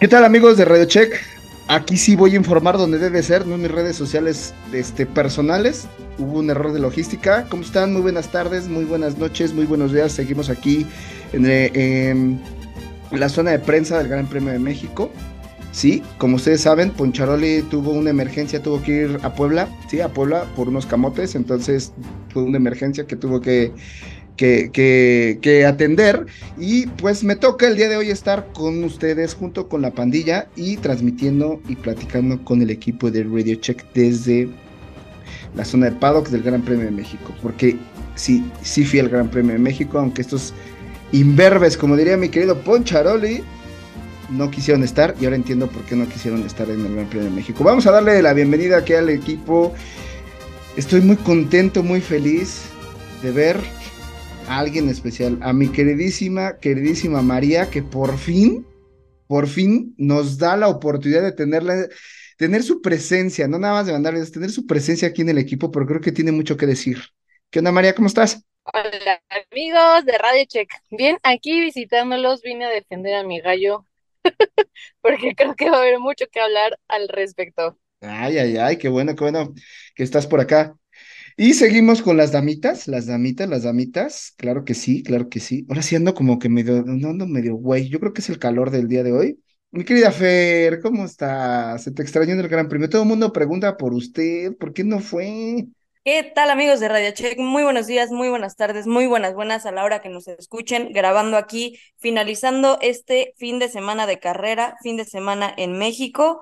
¿Qué tal amigos de Radio Check? Aquí sí voy a informar donde debe ser, no en mis redes sociales este, personales. Hubo un error de logística. ¿Cómo están? Muy buenas tardes, muy buenas noches, muy buenos días. Seguimos aquí en, eh, en la zona de prensa del Gran Premio de México. Sí, como ustedes saben, Poncharoli tuvo una emergencia, tuvo que ir a Puebla, sí, a Puebla por unos camotes, entonces fue una emergencia que tuvo que, que, que, que atender y pues me toca el día de hoy estar con ustedes junto con la pandilla y transmitiendo y platicando con el equipo de Radio Check desde la zona de paddocks del Gran Premio de México, porque sí, sí fui al Gran Premio de México, aunque estos imberbes, como diría mi querido Poncharoli, no quisieron estar y ahora entiendo por qué no quisieron estar en el Gran Premio de México. Vamos a darle la bienvenida aquí al equipo. Estoy muy contento, muy feliz de ver a alguien especial, a mi queridísima, queridísima María, que por fin, por fin nos da la oportunidad de tenerla, tener su presencia, no nada más de mandarles, tener su presencia aquí en el equipo, pero creo que tiene mucho que decir. ¿Qué onda, María? ¿Cómo estás? Hola amigos de Radio Check. Bien, aquí visitándolos vine a defender a mi gallo porque creo que va a haber mucho que hablar al respecto. Ay, ay, ay, qué bueno, qué bueno que estás por acá. Y seguimos con las damitas, las damitas, las damitas. Claro que sí, claro que sí. Ahora sí ando como que medio, no ando medio güey. Yo creo que es el calor del día de hoy. Mi querida Fer, ¿cómo estás? Se te extrañó en el Gran Premio. Todo el mundo pregunta por usted, ¿por qué no fue? ¿Qué tal amigos de Radio Check? Muy buenos días, muy buenas tardes, muy buenas, buenas a la hora que nos escuchen, grabando aquí, finalizando este fin de semana de carrera, fin de semana en México.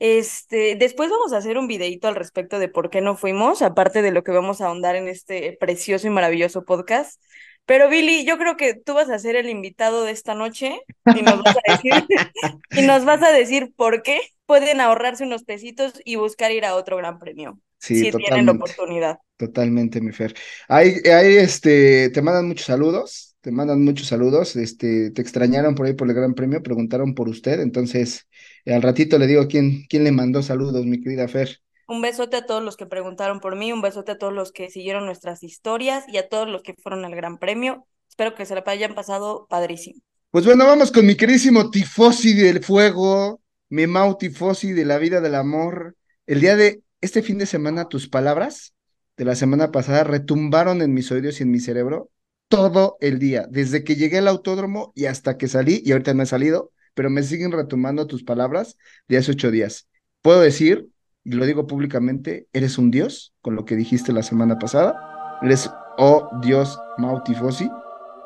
Este, después vamos a hacer un videito al respecto de por qué no fuimos, aparte de lo que vamos a ahondar en este precioso y maravilloso podcast. Pero Billy, yo creo que tú vas a ser el invitado de esta noche y nos vas a decir, y nos vas a decir por qué pueden ahorrarse unos pesitos y buscar ir a otro gran premio. Sí, si tienen la oportunidad. Totalmente, mi Fer. Ahí, ahí, este, te mandan muchos saludos, te mandan muchos saludos, este, te extrañaron por ahí por el Gran Premio, preguntaron por usted, entonces al ratito le digo quién, quién le mandó saludos, mi querida Fer. Un besote a todos los que preguntaron por mí, un besote a todos los que siguieron nuestras historias y a todos los que fueron al Gran Premio. Espero que se la hayan pasado padrísimo. Pues bueno, vamos con mi queridísimo tifosi del fuego, mi Mau tifosi de la vida del amor. El día de este fin de semana, tus palabras de la semana pasada retumbaron en mis oídos y en mi cerebro todo el día, desde que llegué al autódromo y hasta que salí, y ahorita no he salido, pero me siguen retumbando tus palabras de hace ocho días. Puedo decir, y lo digo públicamente, eres un dios con lo que dijiste la semana pasada. Eres, oh Dios, Mau Tifosi,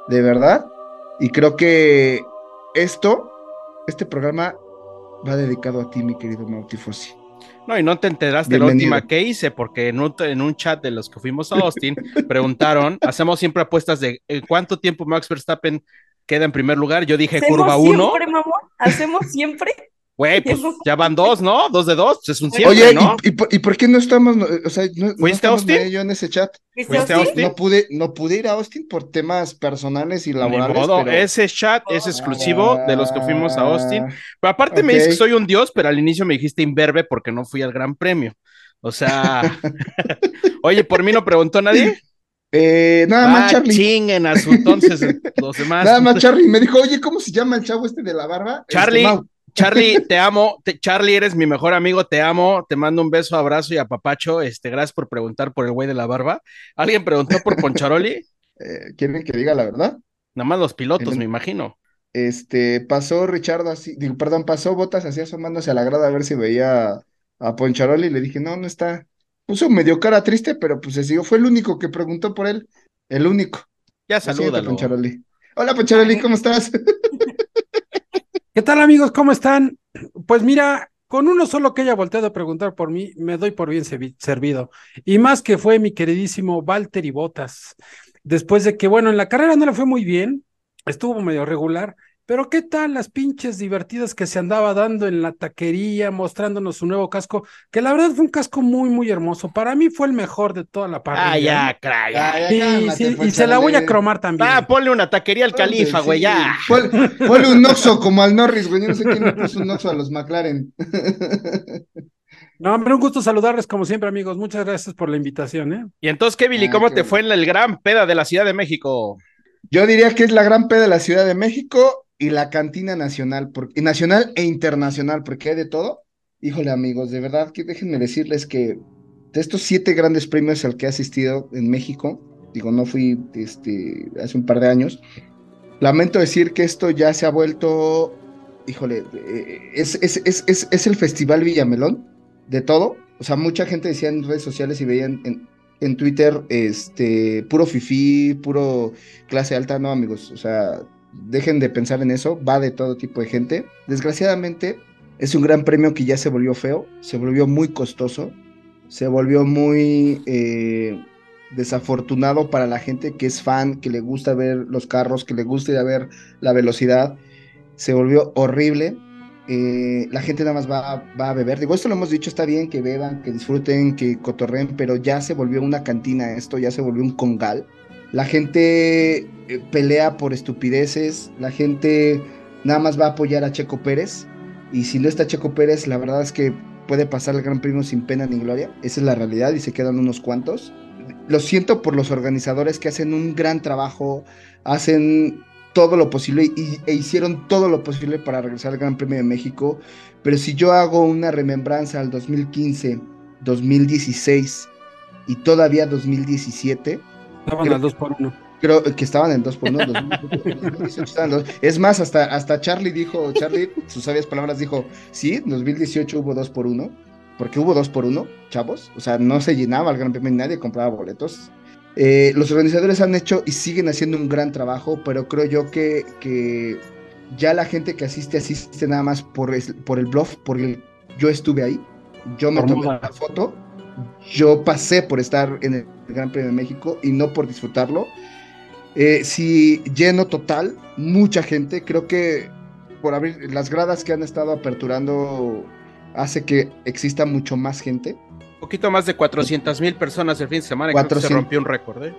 de verdad. Y creo que esto, este programa va dedicado a ti, mi querido Mau Tifosi. No, y no te enteraste la última que hice, porque en un, en un chat de los que fuimos a Austin preguntaron, hacemos siempre apuestas de eh, cuánto tiempo Max Verstappen queda en primer lugar. Yo dije ¿Hacemos curva 1. siempre, mamón? ¿Hacemos siempre? Güey, pues ya van dos, ¿no? Dos de dos, pues es un siempre, Oye, ¿no? ¿y, y, por- y por qué no estamos, no, o sea, no, no ¿Fuiste a estamos yo en ese chat? No pude, no pude ir a Austin por temas personales y Ni laborales. modo, pero- ese chat es exclusivo de los que fuimos a Austin. Pero aparte me dices que soy un dios, pero al inicio me dijiste imberbe porque no fui al Gran Premio. O sea, oye, ¿por mí no preguntó nadie? Eh, nada más, Ah, Charlie. chinguen a su entonces los demás. Nada más, Charlie. Me dijo, oye, ¿cómo se llama el chavo este de la barba? Este, Charlie, Mau. Charlie, te amo. Te- Charlie, eres mi mejor amigo, te amo. Te mando un beso, abrazo y apapacho. Este, gracias por preguntar por el güey de la barba. ¿Alguien preguntó por Poncharoli? Eh, ¿Quieren que diga la verdad? Nada más los pilotos, El- me imagino. Este, pasó Richard así, digo, perdón, pasó Botas así asomándose a la grada a ver si veía a Poncharoli y le dije, no, no está. Puso medio cara triste, pero pues se siguió. Fue el único que preguntó por él. El único. Ya salúdalo. Poncharoli. Hola, Poncharoli, ¿cómo estás? ¿Qué tal amigos? ¿Cómo están? Pues mira, con uno solo que haya volteado a preguntar por mí, me doy por bien servi- servido. Y más que fue mi queridísimo Valtteri Bottas. Después de que, bueno, en la carrera no le fue muy bien, estuvo medio regular, Pero qué tal las pinches divertidas que se andaba dando en la taquería, mostrándonos su nuevo casco, que la verdad fue un casco muy, muy hermoso. Para mí fue el mejor de toda la parrilla. Ah, ya, cra, ya. Ya, ya, Sí, cálmate, sí, y se la voy a cromar también. Ah, ponle una taquería al califa, Sí, güey, ya. pon- Ponle un Oxxo como al Norris, güey. Yo no sé quién le puso un Oxxo a los McLaren. No, hombre, un gusto saludarles como siempre, amigos. Muchas gracias por la invitación, ¿eh? Y entonces, ¿qué, Billy? Ah, ¿Cómo te bueno. fue en el gran peda de la Ciudad de México? Yo diría que es la gran P de la Ciudad de México y la cantina nacional, nacional e internacional, porque hay de todo. Híjole, amigos, de verdad que déjenme decirles que de estos siete grandes premios al que he asistido en México, digo, no fui este, hace un par de años, lamento decir que esto ya se ha vuelto, híjole, eh, es, es, es, es, es el Festival Villamelón de todo. O sea, mucha gente decía en redes sociales y veían en, en Twitter, este, puro fifí, puro clase alta, no, amigos. O sea, dejen de pensar en eso, va de todo tipo de gente. Desgraciadamente, es un gran premio que ya se volvió feo, se volvió muy costoso, se volvió muy eh, desafortunado para la gente que es fan, que le gusta ver los carros, que le gusta ver la velocidad. Se volvió horrible. Eh, la gente nada más va, va a beber. Digo, esto lo hemos dicho, está bien que beban, que disfruten, que cotorren, pero ya se volvió una cantina esto, ya se volvió un congal. La gente eh, pelea por estupideces, la gente nada más va a apoyar a Checo Pérez. Y si no está Checo Pérez, la verdad es que puede pasar el Gran Premio sin pena ni gloria. Esa es la realidad y se quedan unos cuantos. Lo siento por los organizadores que hacen un gran trabajo, hacen todo lo posible y, e hicieron todo lo posible para regresar al Gran Premio de México. Pero si yo hago una remembranza al 2015, 2016 y todavía 2017, Estaban Creo- al dos por uno. creo que estaban en 2 por 1 2018 estaban en dos. Es más, hasta, hasta Charlie dijo, Charlie, sus sabias palabras dijo, sí, en 2018 hubo 2 por 1 porque hubo 2 por 1 chavos, o sea, no se llenaba el Gran Premio, nadie compraba boletos. Eh, los organizadores han hecho y siguen haciendo un gran trabajo, pero creo yo que, que ya la gente que asiste, asiste nada más por, es- por el bluff, porque yo estuve ahí, yo me Por tomé la foto, yo pasé por estar en el Gran Premio de México y no por disfrutarlo. Eh, sí, lleno total, mucha gente, creo que por abrir las gradas que han estado aperturando hace que exista mucho más gente. Un poquito más de 400 mil personas el fin de semana. y creo que se 400. rompió un récord, ¿eh?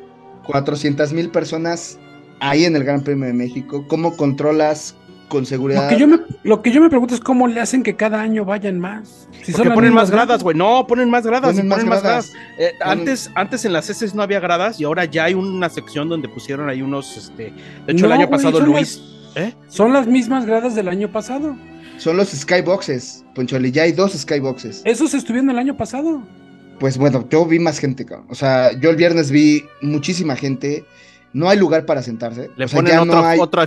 400 mil personas ahí en el Gran Premio de México. ¿Cómo controlas con seguridad? Lo que, yo me, lo que yo me pregunto es cómo le hacen que cada año vayan más. Si Porque ponen más gradas, güey. No, ponen más gradas. Ponen más ponen más gradas. gradas. Eh, Ponen- antes, antes en las heces no había gradas y ahora ya hay una sección donde pusieron ahí unos, este, de hecho el año pasado son Luis, ¿eh? Son las mismas gradas del año pasado. Son los skyboxes, Poncholi. Ya hay dos skyboxes. Esos estuvieron el año pasado. Pues bueno, yo vi más gente, cabrón. O sea, yo el viernes vi muchísima gente. No hay lugar para sentarse. Le o sea, ponen otro, no hay. otro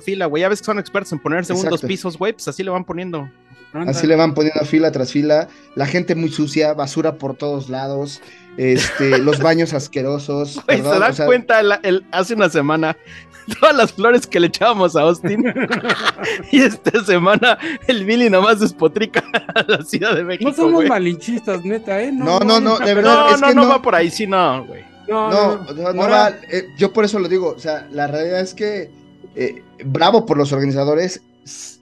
fila, güey. Ya ves que son expertos en poner segundos pisos, güey, pues así le van poniendo. Anda. Así le van poniendo fila tras fila. La gente muy sucia, basura por todos lados. Este, los baños asquerosos. Güey, perdón, se dan o sea, cuenta el- hace una semana todas las flores que le echábamos a Austin. y esta semana el Billy nomás despotrica a la Ciudad de México. No somos güey. malinchistas, neta, ¿eh? No, no, no, de verdad. No, es no, que no, no- va por ahí, sí, no, güey. No, No, no, no va, eh, yo por eso lo digo, o sea, la realidad es que eh, bravo por los organizadores,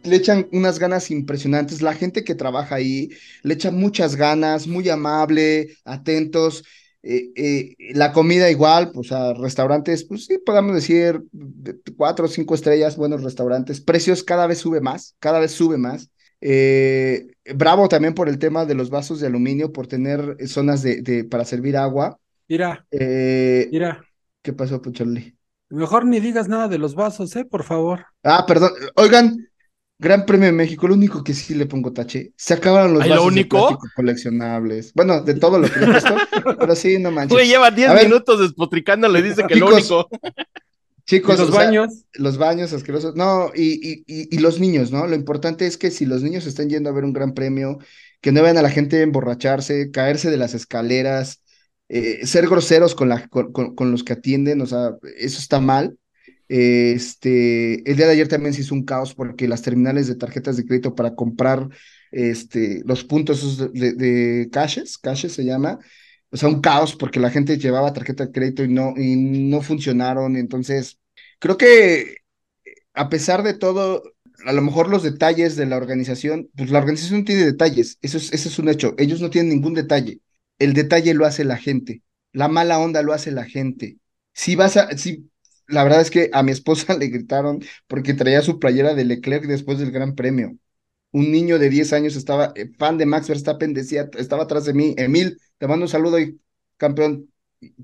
le echan unas ganas impresionantes, la gente que trabaja ahí le echa muchas ganas, muy amable, atentos, eh, la comida igual, pues a restaurantes, pues sí, podemos decir de cuatro o cinco estrellas, buenos restaurantes, precios cada vez sube más, cada vez sube más. Bravo también por el tema de los vasos de aluminio, por tener zonas de, de- para servir agua. Mira, Eh, mira. ¿Qué pasó, Pucholli? Mejor ni digas nada de los vasos, ¿eh? Por favor. Ah, perdón. Oigan, Gran Premio de México, lo único que sí le pongo tache. Se acabaron los ¿Ay, lo vasos de único? plástico coleccionables. Bueno, de todo lo que le he puesto, pero sí, no manches. Güey, lleva 10 A ver. minutos despotricándole, dice que lo Chicos, único. Chicos, ¿Y los sea, baños? los baños asquerosos. No, y, y, y, y los niños, ¿no? Lo importante es que si los niños están yendo a ver un gran premio, que no vean a la gente emborracharse, caerse de las escaleras, eh, ser groseros con, los que atienden, o sea, eso está mal. Este, el día de ayer también se hizo un caos porque las terminales de tarjetas de crédito para comprar este, los puntos de, de caches, caches se llama, o sea, un caos porque la gente llevaba tarjeta de crédito y no, y no funcionaron. Entonces, creo que a pesar de todo, a lo mejor los detalles de la organización, pues la organización tiene detalles, eso es, eso es un hecho, ellos no tienen ningún detalle, el detalle lo hace la gente, la mala onda lo hace la gente. Si vas a, si, la verdad es que a mi esposa le gritaron porque traía su playera de Leclerc después del Gran Premio. Un niño de 10 años estaba, eh, fan de Max Verstappen, decía, estaba atrás de mí, Emil, te mando un saludo y campeón.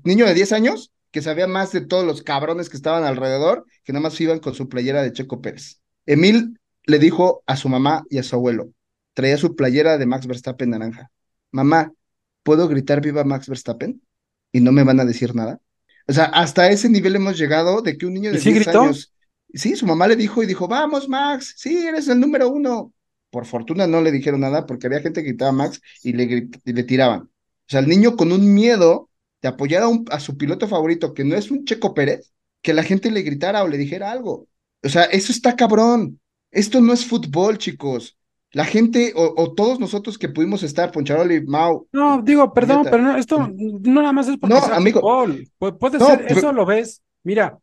Niño de 10 años que sabía más de todos los cabrones que estaban alrededor, que nada más iban con su playera de Checo Pérez. Emil le dijo a su mamá y a su abuelo, traía su playera de Max Verstappen naranja. Mamá, ¿puedo gritar viva Max Verstappen? Y no me van a decir nada. O sea, hasta ese nivel hemos llegado de que un niño de ¿Y sí 10 gritó? años. Sí, su mamá le dijo y dijo, vamos, Max, sí, eres el número uno. Por fortuna no le dijeron nada porque había gente que gritaba Max y le, y le tiraban. O sea, el niño con un miedo de apoyar a, un- a su piloto favorito, que no es un Checo Pérez, que la gente le gritara o le dijera algo. O sea, eso está cabrón. Esto no es fútbol, chicos. La gente o, o todos nosotros que pudimos estar, Poncharoli, Mau, No, digo, perdón, Neta. pero no, esto no nada más es porque No, sea amigo. fútbol. Pu- puede No, ser, pero- eso lo ves. Mira,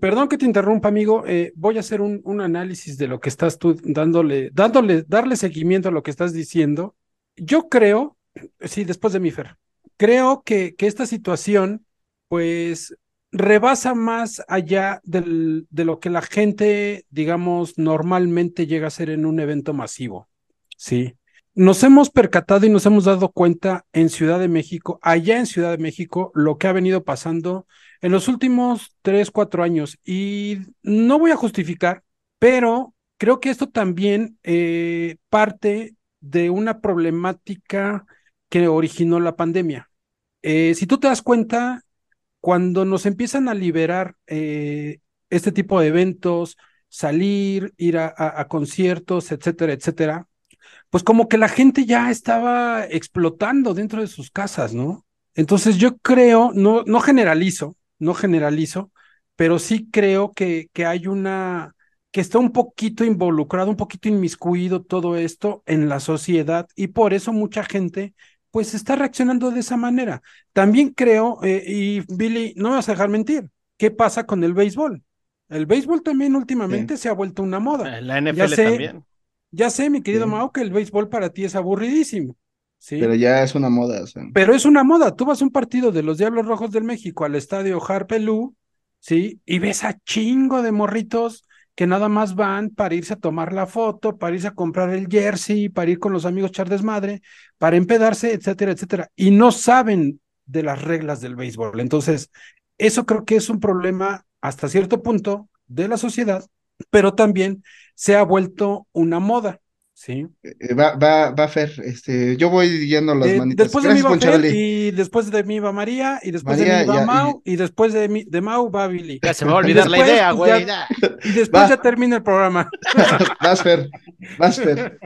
perdón que te interrumpa, amigo. eh, voy a hacer un, un análisis de lo que estás tú dándole, dándole, darle seguimiento a lo que estás diciendo. Yo creo, sí, después de mi Fer, creo que, que esta situación, pues, rebasa más allá del, de lo que la gente, digamos, normalmente llega a ser en un evento masivo. Sí. Nos hemos percatado y nos hemos dado cuenta en Ciudad de México, allá en Ciudad de México, lo que ha venido pasando en los últimos tres, cuatro años. Y no voy a justificar, pero creo que esto también eh, parte de una problemática que originó la pandemia. Eh, si tú te das cuenta, cuando nos empiezan a liberar eh, este tipo de eventos, salir, ir a, a- a conciertos, etcétera, etcétera, pues como que la gente ya estaba explotando dentro de sus casas, ¿no? Entonces yo creo, no, no generalizo, no generalizo, pero sí creo que, que hay una, que está un poquito involucrado, un poquito inmiscuido todo esto en la sociedad y por eso mucha gente pues está reaccionando de esa manera. También creo, eh, y Billy, no me vas a dejar mentir, ¿qué pasa con el béisbol? El béisbol también últimamente se ha vuelto una moda. Eh, La NFL sé, también. Ya sé, mi querido Sí. Mao, que el béisbol para ti es aburridísimo. Sí. pero ya es una moda. O sea. Pero es una moda. Tú vas a un partido de los Diablos Rojos del México al estadio Harpelú, ¿sí? Y ves a chingo de morritos que nada más van para irse a tomar la foto, para irse a comprar el jersey, para ir con los amigos echar desmadre, para empedarse, etcétera, etcétera. Y no saben de las reglas del béisbol. Entonces, eso creo que es un problema hasta cierto punto de la sociedad, pero también se ha vuelto una moda, ¿sí? Eh, Va, va, va Fer, este, yo voy yendo las Eh, manitas. después de mí Gracias, va Fer, y después de mí va María, y después María, de mí va ya, y- Mau, y, después de, mí, de Mau va Billy. Ya se me va a olvidar la idea, güey. ya-. Y después Va. ya termina el programa. Vas, Fer, vas, Fer.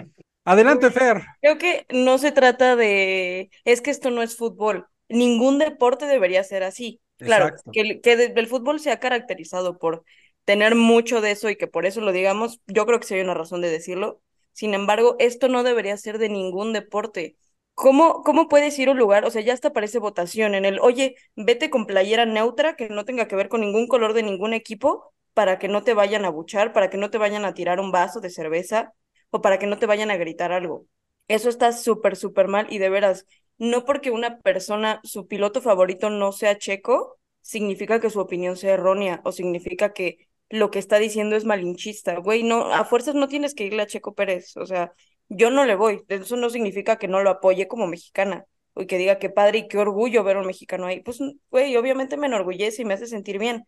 Adelante, Fer. Creo que no se trata de, es que esto no es fútbol. Ningún deporte debería ser así. Claro, Exacto. que, que el fútbol se ha caracterizado por tener mucho de eso y que por eso lo digamos, yo creo que hay una razón de decirlo. Sin embargo, esto no debería ser de ningún deporte. ¿Cómo, cómo puedes ir a un lugar? O sea, ya hasta parece votación en el, oye, vete con playera neutra que no tenga que ver con ningún color de ningún equipo para que no te vayan a buchar, para que no te vayan a tirar un vaso de cerveza o para que no te vayan a gritar algo. Eso está súper, súper mal y de veras, no porque una persona, su piloto favorito no sea checo, significa que su opinión sea errónea o significa que lo que está diciendo es malinchista. Güey, no, a fuerzas no tienes que irle a Checo Pérez, o sea, yo no le voy, eso no significa que no lo apoye como mexicana o que diga qué padre y qué orgullo ver a un mexicano ahí. Pues, güey, obviamente me enorgullece y me hace sentir bien.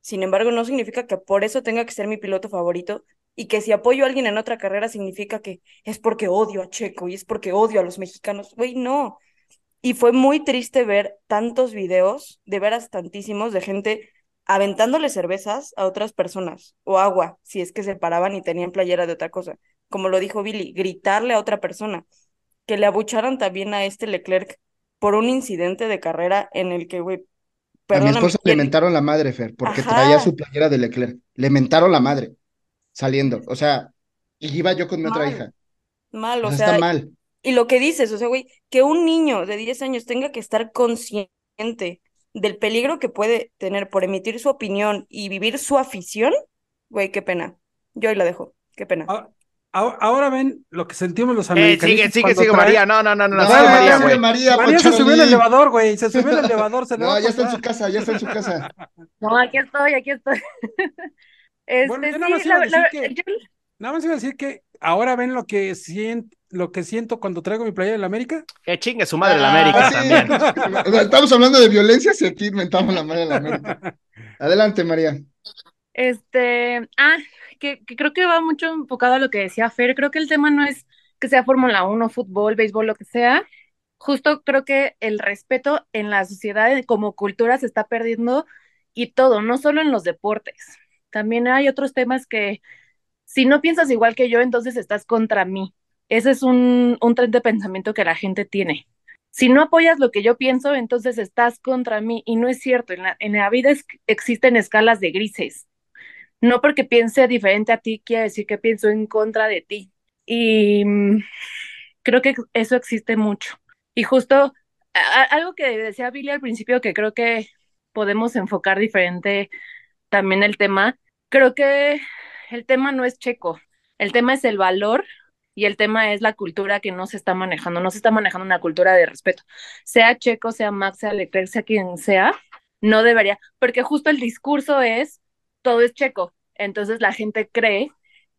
Sin embargo, no significa que por eso tenga que ser mi piloto favorito y que si apoyo a alguien en otra carrera significa que es porque odio a Checo y es porque odio a los mexicanos. Güey, no. Y fue muy triste ver tantos videos, de veras tantísimos, de gente aventándole cervezas a otras personas o agua, si es que se paraban y tenían playera de otra cosa. Como lo dijo Billy, gritarle a otra persona. Que le abucharan también a este Leclerc por un incidente de carrera en el que, güey, A mi esposa le ¿quién- mentaron la madre, Fer, porque Ajá. traía su playera de Leclerc. Le mentaron la madre saliendo. O sea, y iba yo con mi otra hija. mal, O o sea, está mal. Y lo que dices, o sea, güey, que un niño de 10 años tenga que estar consciente del peligro que puede tener por emitir su opinión y vivir su afición, güey, qué pena. Yo ahí la dejo. Qué pena. Ah, ah- Ahora ven lo que sentimos los Eh, americanistas. sigue, sigue, sigue, traen- María. No, no, no, no, No, sigue María, güey. María, María se subió al elevador, güey. Se subió al elevador. Se le va No, a ya está en su casa, ya está en su casa. No, aquí estoy, aquí estoy. Este, Bueno, yo nada más iba a la- decir que- yo- Nada más iba a decir que ahora ven lo que siento, lo que siento cuando traigo mi playa de la América. Que chingue su madre la Ah, América sí. también. Estamos hablando de violencia, si aquí inventamos la madre de la América. Adelante, María. Este, ah, que, que creo que va mucho enfocado a lo que decía Fer. Creo que el tema no es que sea Fórmula 1, fútbol, béisbol, lo que sea. Justo creo que el respeto en la sociedad como cultura se está perdiendo y todo, no solo en los deportes. También hay otros temas que si no piensas igual que yo, entonces estás contra mí. Ese es un, un tren de pensamiento que la gente tiene. Si no apoyas lo que yo pienso, entonces estás contra mí. Y no es cierto. En la, en la vida existen escalas de grises. No porque piense diferente a ti, quiere decir que pienso en contra de ti. Y mm, creo que eso existe mucho. Y justo algo que decía Billy al principio, que creo que podemos enfocar diferente también el tema. Creo que el tema no es checo, el tema es el valor y el tema es la cultura que no se está manejando. No se está manejando una cultura de respeto. Sea checo, sea Max, sea Leclerc, sea quien sea, no debería, porque justo el discurso es todo es checo. Entonces la gente cree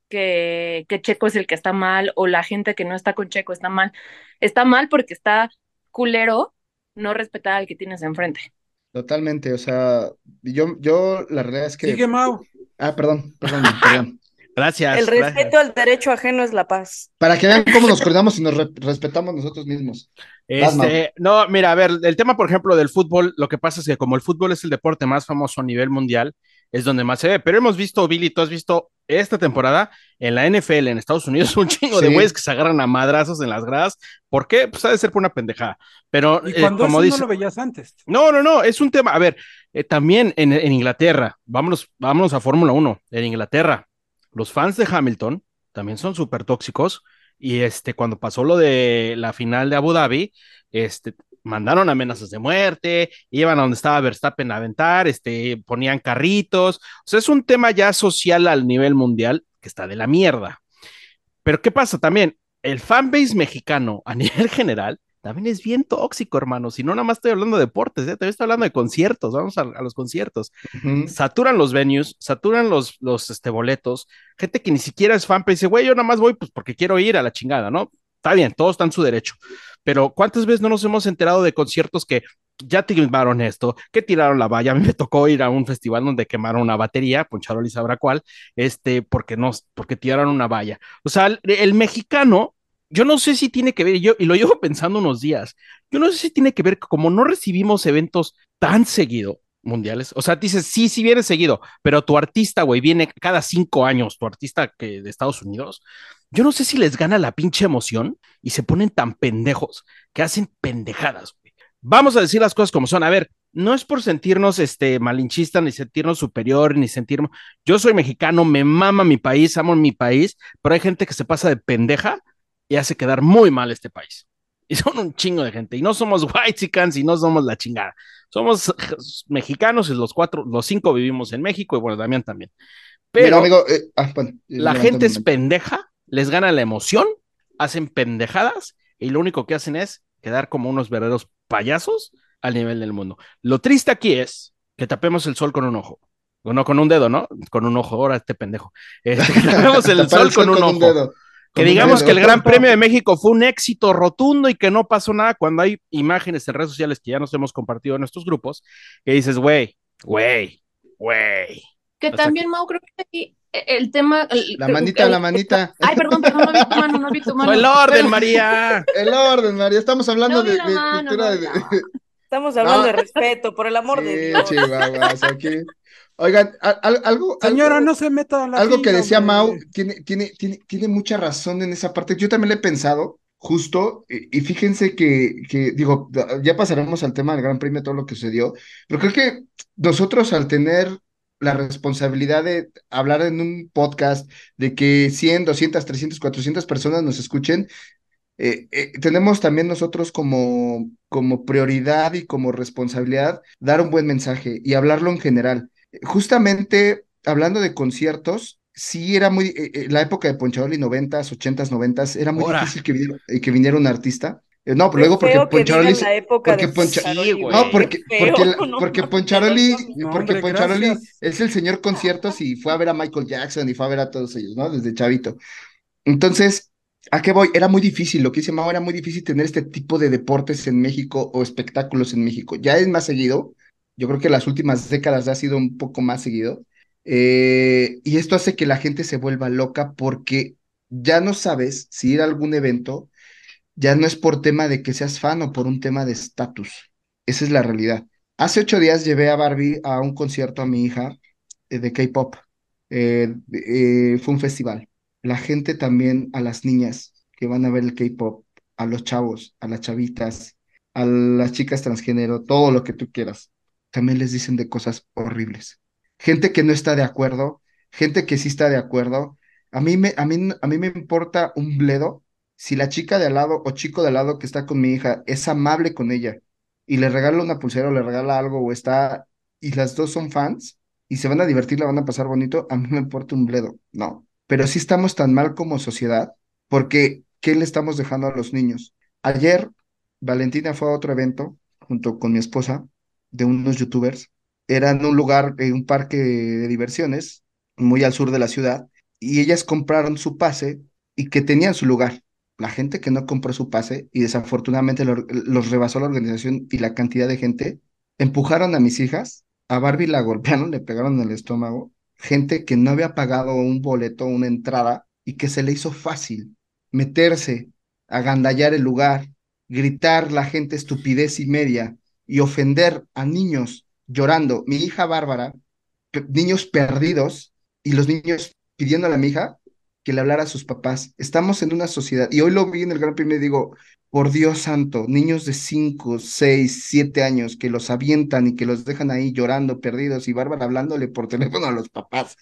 que, que Checo es el que está mal o la gente que no está con Checo está mal. Está mal porque está culero no respetar al que tienes enfrente. Totalmente, o sea, yo, yo la realidad es que. Sigue Mau. Ah, perdón, perdón, perdón. Gracias. El gracias. respeto al derecho ajeno es la paz. Para que vean cómo nos coordinamos y nos re- respetamos nosotros mismos. Este, no, mira, a ver, el tema, por ejemplo, del fútbol, lo que pasa es que como el fútbol es el deporte más famoso a nivel mundial, es donde más se ve. Pero hemos visto, Billy, tú has visto esta temporada en la NFL en Estados Unidos un chingo de güeyes que se agarran a madrazos en las gradas. ¿Por qué? Pues ha de ser por una pendejada. Pero Y eh, cuando como eso dice, no lo veías antes. no, no, no, es un tema. A ver, eh, también en, en Inglaterra, vámonos, vámonos a Fórmula 1. En Inglaterra, los fans de Hamilton también son súper tóxicos. Y este, cuando pasó lo de la final de Abu Dhabi, este, mandaron amenazas de muerte, iban a donde estaba Verstappen a aventar, este, ponían carritos. O sea, es un tema ya social al nivel mundial que está de la mierda. Pero ¿qué pasa también? El fanbase mexicano a nivel general también es bien tóxico, hermano. Si no, nada más estoy hablando de deportes, ¿eh? también estoy hablando de conciertos. Vamos a, a los conciertos. Saturan los venues, saturan los, los este, boletos. Gente que ni siquiera es fan, pero dice, güey, yo nada más voy pues porque quiero ir a la chingada, ¿no? Está bien, todos están en su derecho. Pero ¿cuántas veces no nos hemos enterado de conciertos que ya quemaron esto, que tiraron la valla? A mí me tocó ir a un festival donde quemaron una batería, Poncharoli sabrá cuál, este, porque no, porque tiraron una valla. O sea, el, el mexicano, yo no sé si tiene que ver, yo, y lo llevo pensando unos días, yo no sé si tiene que ver que como no recibimos eventos tan seguido, mundiales, o sea, dices, sí, sí viene seguido, pero tu artista, güey, viene cada cinco años, tu artista que de Estados Unidos, yo no sé si les gana la pinche emoción y se ponen tan pendejos que hacen pendejadas, güey. Vamos a decir las cosas como son. A ver, no es por sentirnos este malinchistas, ni sentirnos superior, ni sentirnos. Yo soy mexicano, me mama mi país, amo mi país, pero hay gente que se pasa de pendeja y hace quedar muy mal este país. Y son un chingo de gente. Y no somos white y no somos la chingada. Somos mexicanos y los cuatro, los cinco vivimos en México y bueno, Damián también. Pero Mira, amigo, eh, ah, bueno, la gente es pendeja, les gana la emoción, hacen pendejadas y lo único que hacen es quedar como unos verdaderos payasos al nivel del mundo. Lo triste aquí es que tapemos el sol con un ojo. O no, con un dedo, ¿no? Con un ojo, ahora este pendejo. Este, tapemos el sol con un ojo. dedo. Que digamos que el Gran Premio de México fue un éxito rotundo y que no pasó nada cuando hay imágenes en redes sociales que ya nos hemos compartido en nuestros grupos, que dices, güey, güey, güey. Que Hasta también, Mau, creo que aquí el tema. el- La manita, la manita. Ay, perdón, perdón, no vi tu mano, no vi tu mano. ¡Fue el orden, Pero- María! El orden, María. Estamos hablando No de, la de mano, cultura no, de. no. Estamos hablando No. de respeto, por el amor de Sí, Dios. chihuahuas, aquí. Oigan, al- al- algo. Señora, algo- no se meta a la Algo que decía hombre. Mau tiene, tiene, tiene, tiene mucha razón en esa parte. Yo también le he pensado, justo, y, y fíjense que, que, digo, ya pasaremos al tema del Gran Premio, todo lo que sucedió, pero creo que nosotros al tener la responsabilidad de hablar en un podcast, de que 100, 200, 300, 400 personas nos escuchen, eh, eh, tenemos también nosotros como, como prioridad y como responsabilidad dar un buen mensaje y hablarlo en general. Justamente hablando de conciertos, sí era muy, eh, eh, la época de Poncharoli, noventas, ochentas, noventas, era muy Ahora. difícil que viniera, eh, que viniera un artista. Eh, no, pero luego porque Poncharoli, porque Poncharoli, Sí, no, porque, no Poncharoli, No, porque hombre, Poncharoli gracias. es el señor conciertos y fue a ver a Michael Jackson y fue a ver a todos ellos, ¿no? Desde chavito. Entonces, ¿a qué voy? Era muy difícil, lo que dice Mau, era muy difícil tener este tipo de deportes en México o espectáculos en México. Ya es más seguido, yo creo que las últimas décadas ha sido un poco más seguido. Eh, y esto hace que la gente se vuelva loca porque ya no sabes si ir a algún evento, ya no es por tema de que seas fan o por un tema de estatus. Esa es la realidad. Hace ocho días llevé a Barbie a un concierto a mi hija eh, de K-pop. Eh, fue un festival. La gente también, a las niñas que van a ver el K-pop, a los chavos, a las chavitas, a las chicas transgénero, todo lo que tú quieras, también les dicen de cosas horribles. Gente que no está de acuerdo, gente que sí está de acuerdo. A mí me, a mí, a mí me importa un bledo si la chica de al lado o chico de al lado que está con mi hija es amable con ella y le regala una pulsera o le regala algo o está y las dos son fans y se van a divertir, la van a pasar bonito, a mí me importa un bledo, no. Pero sí estamos tan mal como sociedad porque ¿qué le estamos dejando a los niños? Ayer Valentina fue a otro evento junto con mi esposa de unos youtubers. Era en un lugar, en un parque de diversiones, muy al sur de la ciudad, y ellas compraron su pase y que tenían su lugar. La gente que no compró su pase y desafortunadamente lo- los rebasó la organización y la cantidad de gente, empujaron a mis hijas, a Barbie la golpearon, le pegaron en el estómago, gente que no había pagado un boleto, una entrada, y que se le hizo fácil meterse, agandallar el lugar, gritar la gente estupidez y media y ofender a niños llorando. Mi hija Bárbara, niños perdidos y los niños pidiéndole a mi hija que le hablara a sus papás. Estamos en una sociedad, y hoy lo vi en el Gran Premio y digo, por Dios santo, niños de 5, 6, 7 años que los avientan y que los dejan ahí llorando, perdidos, y Bárbara hablándole por teléfono a los papás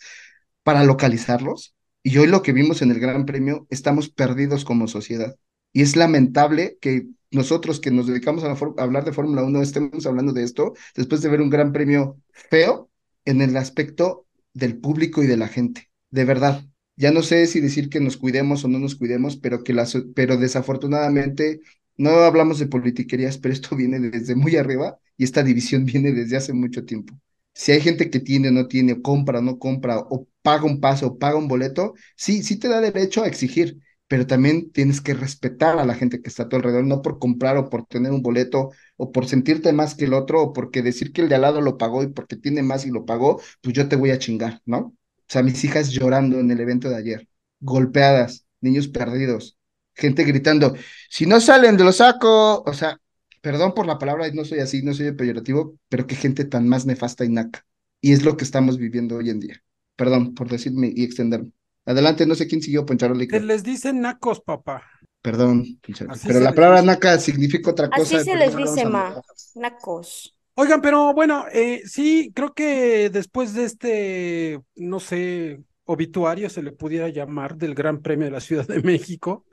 para localizarlos. Y hoy lo que vimos en el Gran Premio, estamos perdidos como sociedad. Y es lamentable que nosotros que nos dedicamos a, hablar de Fórmula 1 estemos hablando de esto después de ver un Gran Premio feo en el aspecto del público y de la gente. De verdad. Ya no sé si decir que nos cuidemos o no nos cuidemos, pero que las, pero desafortunadamente no hablamos de politiquerías, pero esto viene desde muy arriba y esta división viene desde hace mucho tiempo. Si hay gente que tiene no tiene, compra no compra, o paga un pase o paga un boleto, sí, sí te da derecho a exigir, pero también tienes que respetar a la gente que está a tu alrededor, no por comprar o por tener un boleto o por sentirte más que el otro o porque decir que el de al lado lo pagó y porque tiene más y lo pagó, pues yo te voy a chingar, ¿no? O sea, mis hijas llorando en el evento de ayer, golpeadas, niños perdidos, gente gritando, si no salen de lo saco, o sea, perdón por la palabra, no soy así, no soy peyorativo, pero qué gente tan más nefasta y naca. Y es lo que estamos viviendo hoy en día. Perdón por decirme y extenderme. Adelante, no sé quién siguió Poncharoli. Les dicen nacos, papá. Perdón, Poncharoli. Pero la palabra dice. naca significa otra cosa. Así se les dice, ma. Nacos. Oigan, pero bueno, eh, sí, creo que después de este, no sé, obituario se le pudiera llamar del Gran Premio de la Ciudad de México,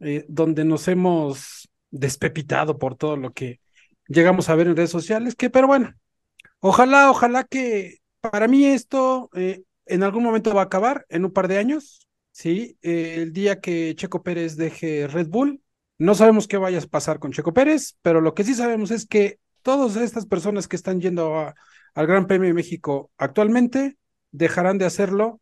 eh, donde nos hemos despepitado por todo lo que llegamos a ver en redes sociales, que pero bueno, ojalá, ojalá que para mí esto eh, en algún momento va a acabar, en un par de años, ¿sí? El día que Checo Pérez deje Red Bull, no sabemos qué vaya a pasar con Checo Pérez, pero lo que sí sabemos es que todas estas personas que están yendo al Gran Premio de México actualmente dejarán de hacerlo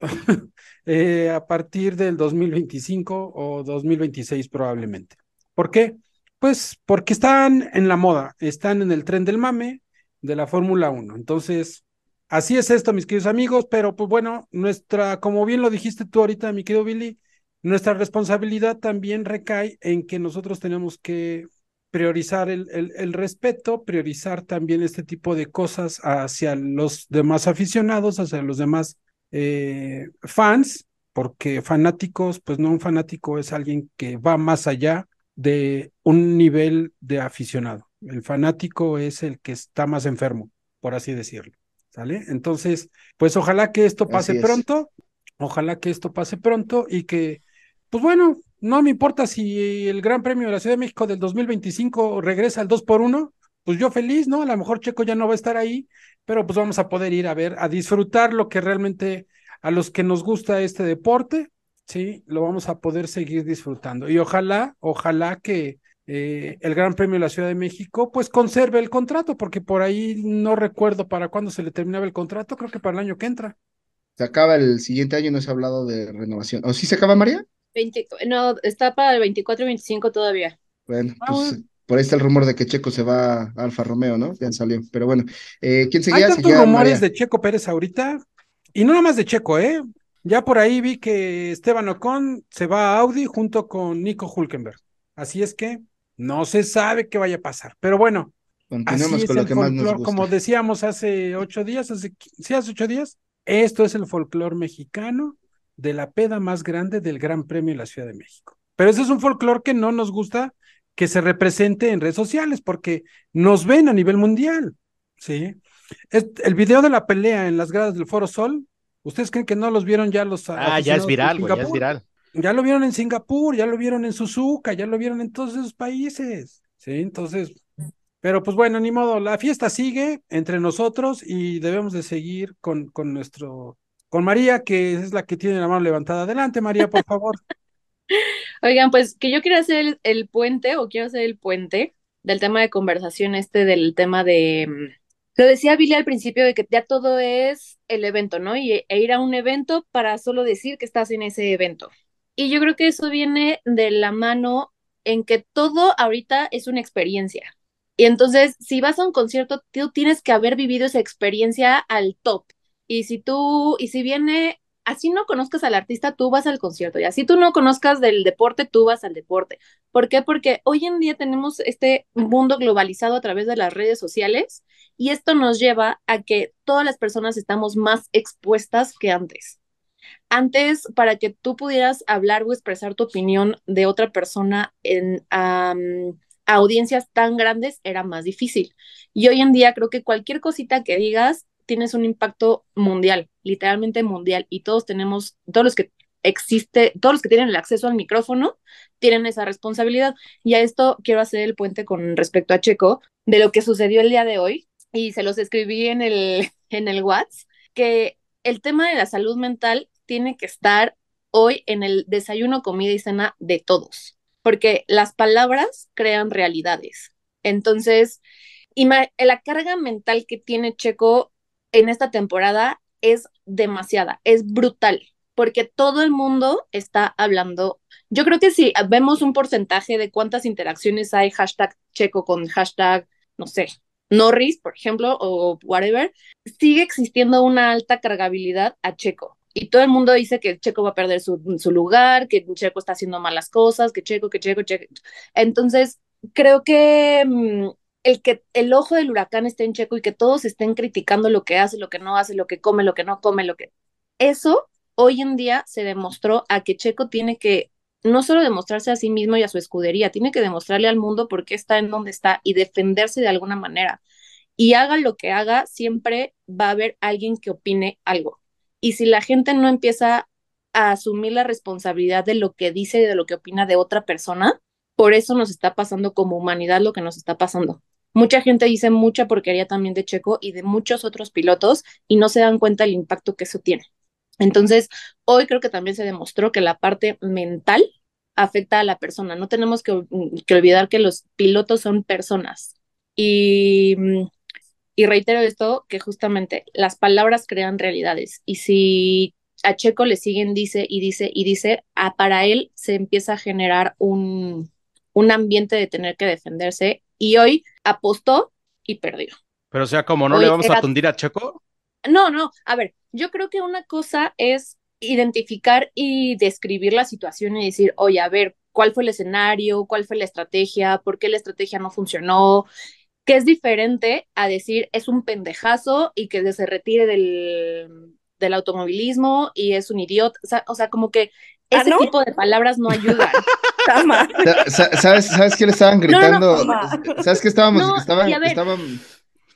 eh, a partir del 2025 o 2026 probablemente. ¿Por qué? Pues porque están en la moda, están en el tren del mame de la Fórmula 1. Entonces, así es esto, mis queridos amigos, pero pues bueno, nuestra, como bien lo dijiste tú ahorita, mi querido Billy, nuestra responsabilidad también recae en que nosotros tenemos que priorizar el, respeto, priorizar también este tipo de cosas hacia los demás aficionados, hacia los demás eh, fans, porque fanáticos, pues no un fanático es alguien que va más allá de un nivel de aficionado. El fanático es el que está más enfermo, por así decirlo. ¿Sale? Entonces, pues ojalá que esto pase es. pronto, ojalá que esto pase pronto y que, pues bueno, no me importa si el Gran Premio de la Ciudad de México del 2025 regresa al 2 por 1 pues yo feliz, ¿no? A lo mejor Checo ya no va a estar ahí, pero pues vamos a poder ir a ver, a disfrutar lo que realmente a los que nos gusta este deporte, sí, lo vamos a poder seguir disfrutando. Y ojalá, ojalá que eh, el Gran Premio de la Ciudad de México, pues conserve el contrato, porque por ahí no recuerdo para cuándo se le terminaba el contrato, creo que para el año que entra. Se acaba el siguiente año y no se ha hablado de renovación. ¿O sí se acaba, María? 20 no, está para el 24 y 25 todavía. Bueno, Ah, pues bueno. por ahí está el rumor de que Checo se va a Alfa Romeo, ¿no? Ya salió. Pero bueno, eh, ¿quién Hay seguía? tantos Seguía rumores María. de Checo Pérez ahorita, y no nada más de Checo, ¿eh? Ya por ahí vi que Esteban Ocon se va a Audi junto con Nico Hulkenberg. Así es que no se sabe qué vaya a pasar. Pero bueno, así Continuemos es con lo el que más nos gusta. Como decíamos hace ocho días, hace, sí, hace ocho días, esto es el folclore mexicano de la peda más grande del Gran Premio de la Ciudad de México. Pero ese es un folclore que no nos gusta que se represente en redes sociales porque nos ven a nivel mundial, ¿sí? Es- el video de la pelea en las gradas del Foro Sol, ¿ustedes creen que no los vieron ya los Ah, ya es viral, güey, ya es viral. Ya lo vieron en Singapur, ya lo vieron en Suzuka, ya lo vieron en todos esos países, ¿sí? Entonces, pero pues bueno, ni modo, la fiesta sigue entre nosotros y debemos de seguir con, con nuestro, con María, que es la que tiene la mano levantada. Adelante, María, por favor. Oigan, pues que yo quiero hacer el, puente o quiero hacer el puente del tema de conversación este del tema de... mm, Lo decía Billy al principio de que ya todo es el evento, ¿no? Y e ir a un evento para solo decir que estás en ese evento. Y yo creo que eso viene de la mano en que todo ahorita es una experiencia. Y entonces, si vas a un concierto, tú tienes que haber vivido esa experiencia al top. Y si tú, y si viene así no conozcas al artista, tú vas al concierto. Y así tú no conozcas del deporte, tú vas al deporte. ¿Por qué? Porque hoy en día tenemos este mundo globalizado a través de las redes sociales y esto nos lleva a que todas las personas estamos más expuestas que antes. Antes, para que tú pudieras hablar o expresar tu opinión de otra persona en audiencias tan grandes, era más difícil. Y hoy en día creo que cualquier cosita que digas tienes un impacto mundial, literalmente mundial, y todos tenemos, todos los que existe, todos los que tienen el acceso al micrófono tienen esa responsabilidad. Y a esto quiero hacer el puente con respecto a Checo, de lo que sucedió el día de hoy, y se los escribí en el, en el WhatsApp, que el tema de la salud mental tiene que estar hoy en el desayuno, comida y cena de todos, porque las palabras crean realidades. Entonces, la carga mental que tiene Checo en esta temporada es demasiada, es brutal, porque todo el mundo está hablando. Yo creo que si vemos un porcentaje de cuántas interacciones hay hashtag Checo con hashtag, no sé, Norris, por ejemplo, o whatever, sigue existiendo una alta cargabilidad a Checo. Y todo el mundo dice que Checo va a perder su, lugar, que Checo está haciendo malas cosas, que Checo, que Checo, Checo. Entonces, creo que mmm, el que el ojo del huracán esté en Checo y que todos estén criticando lo que hace, lo que no hace, lo que come, lo que no come, lo que... Eso hoy en día se demostró a que Checo tiene que no solo demostrarse a sí mismo y a su escudería, tiene que demostrarle al mundo por qué está en donde está y defenderse de alguna manera. Y haga lo que haga, siempre va a haber alguien que opine algo. Y si la gente no empieza a asumir la responsabilidad de lo que dice y de lo que opina de otra persona, por eso nos está pasando como humanidad lo que nos está pasando. Mucha gente dice mucha porquería también de Checo y de muchos otros pilotos y no se dan cuenta del impacto que eso tiene. Entonces, hoy creo que también se demostró que la parte mental afecta a la persona. No tenemos que, que olvidar que los pilotos son personas. Y, y reitero esto, que justamente las palabras crean realidades. Y si a Checo le siguen dice y dice y dice, a, para él se empieza a generar un, un ambiente de tener que defenderse. Y hoy apostó y perdió. Pero o sea, como no Hoy le vamos era- a tundir a Checo, No, no, a ver, yo creo que una cosa es identificar y describir la situación y decir, oye, a ver, ¿cuál fue el escenario? ¿Cuál fue la estrategia? ¿Por qué la estrategia no funcionó? Que es diferente a decir, es un pendejazo y que se retire del, del automovilismo y es un idiota. O sea, o sea, como que ¿Ah, ese no? tipo de palabras no ayudan. ¿Sabes, ¿Sabes qué le estaban no, gritando? no. ¿Sabes qué estábamos? No, estaban, ver.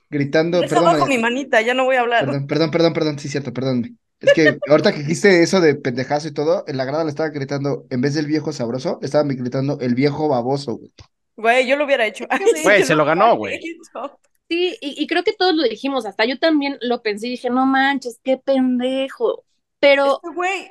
gritando, Deja perdón, abajo María. mi manita, ya no voy a hablar. Perdón, perdón, perdón, perdón, sí, cierto, perdónme. Es que ahorita que dijiste eso de pendejazo y todo, en la grada le estaban gritando, en vez del viejo sabroso, le estaban gritando el viejo baboso, güey. Güey, yo lo hubiera hecho. Güey, se lo ganó, güey. Sí, y, y creo que todos lo dijimos, hasta yo también lo pensé y dije, no manches, qué pendejo. pero Este güey.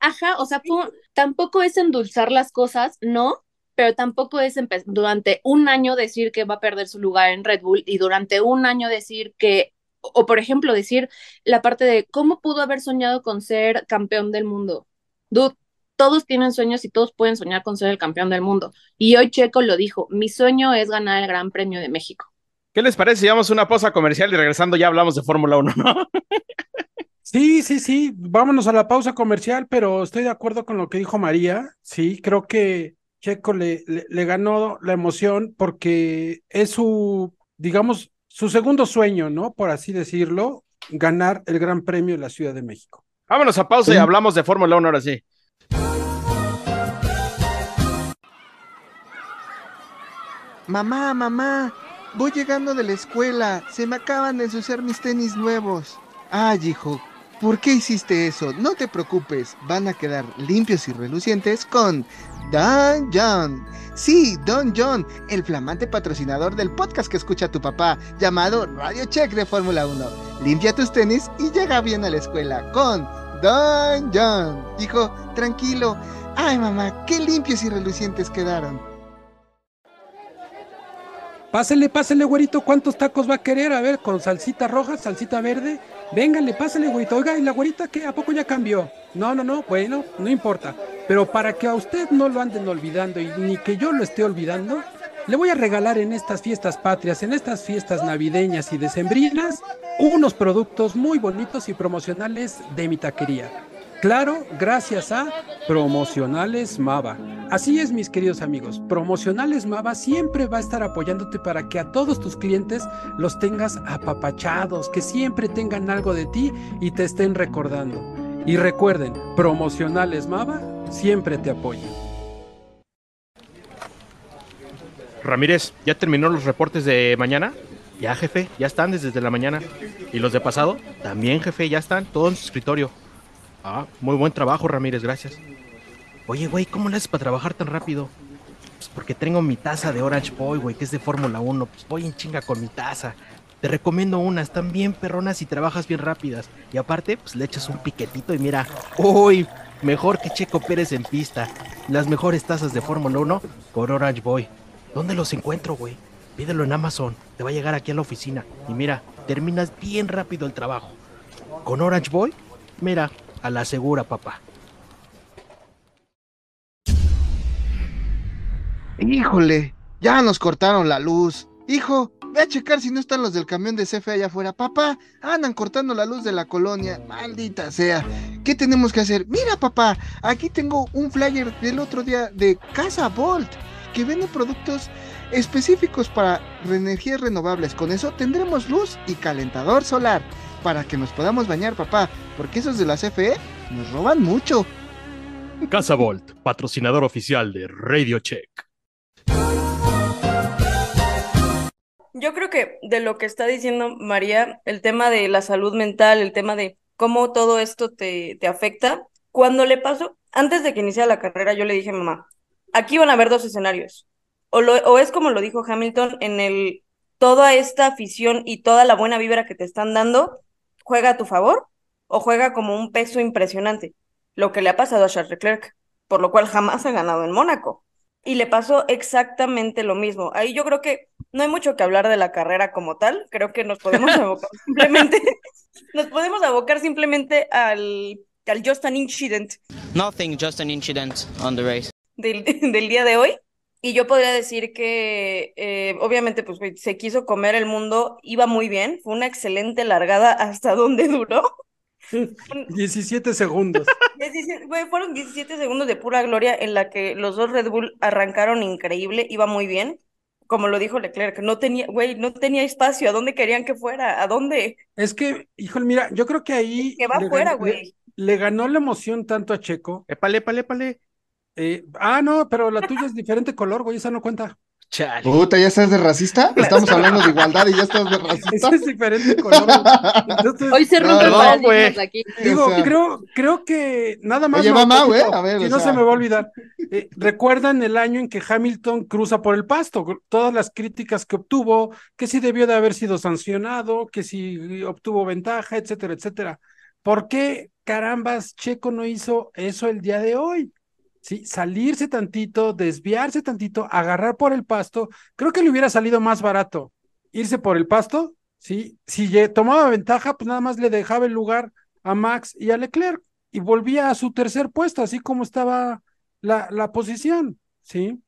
Ajá, o sea, fue- tampoco es endulzar las cosas, no, pero tampoco es durante un año decir que va a perder su lugar en Red Bull y durante un año decir que, o, o por ejemplo, decir la parte de cómo pudo haber soñado con ser campeón del mundo. Dude, todos tienen sueños y todos pueden soñar con ser el campeón del mundo. Y hoy Checo lo dijo, mi sueño es ganar el Gran Premio de México. ¿Qué les parece llevamos una pausa comercial y regresando ya hablamos de Fórmula 1, ¿no? Sí, sí, sí, vámonos a la pausa comercial, pero estoy de acuerdo con lo que dijo María. Sí, creo que Checo le, le, le ganó la emoción porque es su, digamos, su segundo sueño, ¿no? Por así decirlo, ganar el Gran Premio de la Ciudad de México. Vámonos a pausa y hablamos de Fórmula 1 ahora sí. Mamá, mamá, voy llegando de la escuela. Se me acaban de ensuciar mis tenis nuevos. Ay, hijo, ¿por qué hiciste eso? No te preocupes, van a quedar limpios y relucientes con Don John. Sí, Don John, el flamante patrocinador del podcast que escucha tu papá, llamado Radio Check de Fórmula 1. Limpia tus tenis y llega bien a la escuela con Don John. Hijo, tranquilo. Ay, mamá, qué limpios y relucientes quedaron. Pásele, pásele, güerito, ¿cuántos tacos va a querer? A ver, con salsita roja, salsita verde. Véngale, pásele, güerito. Oiga, ¿y la güerita qué? ¿A poco ya cambió? No, no, no, bueno, no importa. Pero para que a usted no lo anden olvidando y ni que yo lo esté olvidando, le voy a regalar en estas fiestas patrias, en estas fiestas navideñas y decembrinas, unos productos muy bonitos y promocionales de mi taquería. Claro, gracias a Promocionales Mava. Así es, mis queridos amigos. Promocionales Mava siempre va a estar apoyándote para que a todos tus clientes los tengas apapachados, que siempre tengan algo de ti y te estén recordando. Y recuerden, Promocionales Mava siempre te apoya. Ramírez, ¿ya terminó los reportes de mañana? Ya, jefe, ya están desde la mañana. ¿Y los de pasado? También, jefe, ya están, todo en su escritorio. Ah, muy buen trabajo, Ramírez, gracias. Oye, güey, ¿cómo le haces para trabajar tan rápido? Pues porque tengo mi taza de Orange Boy, güey, que es de Fórmula 1. Pues voy en chinga con mi taza. Te recomiendo una, están bien perronas y trabajas bien rápidas. Y aparte, pues le echas un piquetito y mira, uy, mejor que Checo Pérez en pista. Las mejores tazas de Fórmula 1 por Orange Boy. ¿Dónde los encuentro, güey? Pídelo en Amazon, te va a llegar aquí a la oficina. Y mira, terminas bien rápido el trabajo. Con Orange Boy, mira, a la segura, papá. Híjole, ya nos cortaron la luz. Hijo, ve a checar si no están los del camión de CFE allá afuera. Papá, andan cortando la luz de la colonia. Maldita sea. ¿Qué tenemos que hacer? Mira, papá, aquí tengo un flyer del otro día de Casa Volt, que vende productos específicos para energías renovables. Con eso tendremos luz y calentador solar para que nos podamos bañar, papá, porque esos de la CFE nos roban mucho. Casa Volt, patrocinador oficial de Radio Check. Yo creo que de lo que está diciendo María, el tema de la salud mental, el tema de cómo todo esto te, te afecta, cuando le pasó, antes de que iniciara la carrera, yo le dije, mamá, aquí van a haber dos escenarios. O, lo, o es como lo dijo Hamilton, en el toda esta afición y toda la buena vibra que te están dando, juega a tu favor o juega como un peso impresionante. Lo que le ha pasado a Charles Leclerc, por lo cual jamás ha ganado en Mónaco. Y le pasó exactamente lo mismo. Ahí yo creo que no hay mucho que hablar de la carrera como tal. Creo que nos podemos abocar simplemente, nos podemos abocar simplemente al, al just an incident Nothing, just an incident on the race. del, del día de hoy. Y yo podría decir que eh, obviamente pues se quiso comer el mundo, iba muy bien, fue una excelente largada hasta donde duró. 17 segundos. 17 güey, fueron 17 segundos de pura gloria en la que los dos Red Bull arrancaron increíble, iba muy bien. Como lo dijo Leclerc, no tenía, güey, no tenía espacio, ¿a dónde querían que fuera? ¿A dónde? Es que, híjole, mira, yo creo que ahí Que va gan- güey. Le, le ganó la emoción tanto a Checo. Épale, épale, épale. Eh, ah, no, pero la tuya es diferente color, güey, esa no cuenta. Chale. Puta, ¿ya estás de racista? Estamos hablando de igualdad y ya estás de racista. es diferente color. Entonces, Hoy se No, rompe no, paradigmas güey. aquí. Digo, O sea, creo, creo que nada más. Oye, mamá, acuerdo, güey, a ver, y o no sea. se me va a olvidar. Eh, ¿Recuerdan el año en que Hamilton cruza por el pasto? Todas las críticas que obtuvo, que si debió de haber sido sancionado, que si obtuvo ventaja, etcétera, etcétera. ¿Por qué carambas Checo no hizo eso el día de hoy? Sí, salirse tantito, desviarse tantito, agarrar por el pasto, creo que le hubiera salido más barato irse por el pasto, sí, si tomaba ventaja, pues nada más le dejaba el lugar a Max y a Leclerc y volvía a su tercer puesto, así como estaba la, la posición, sí.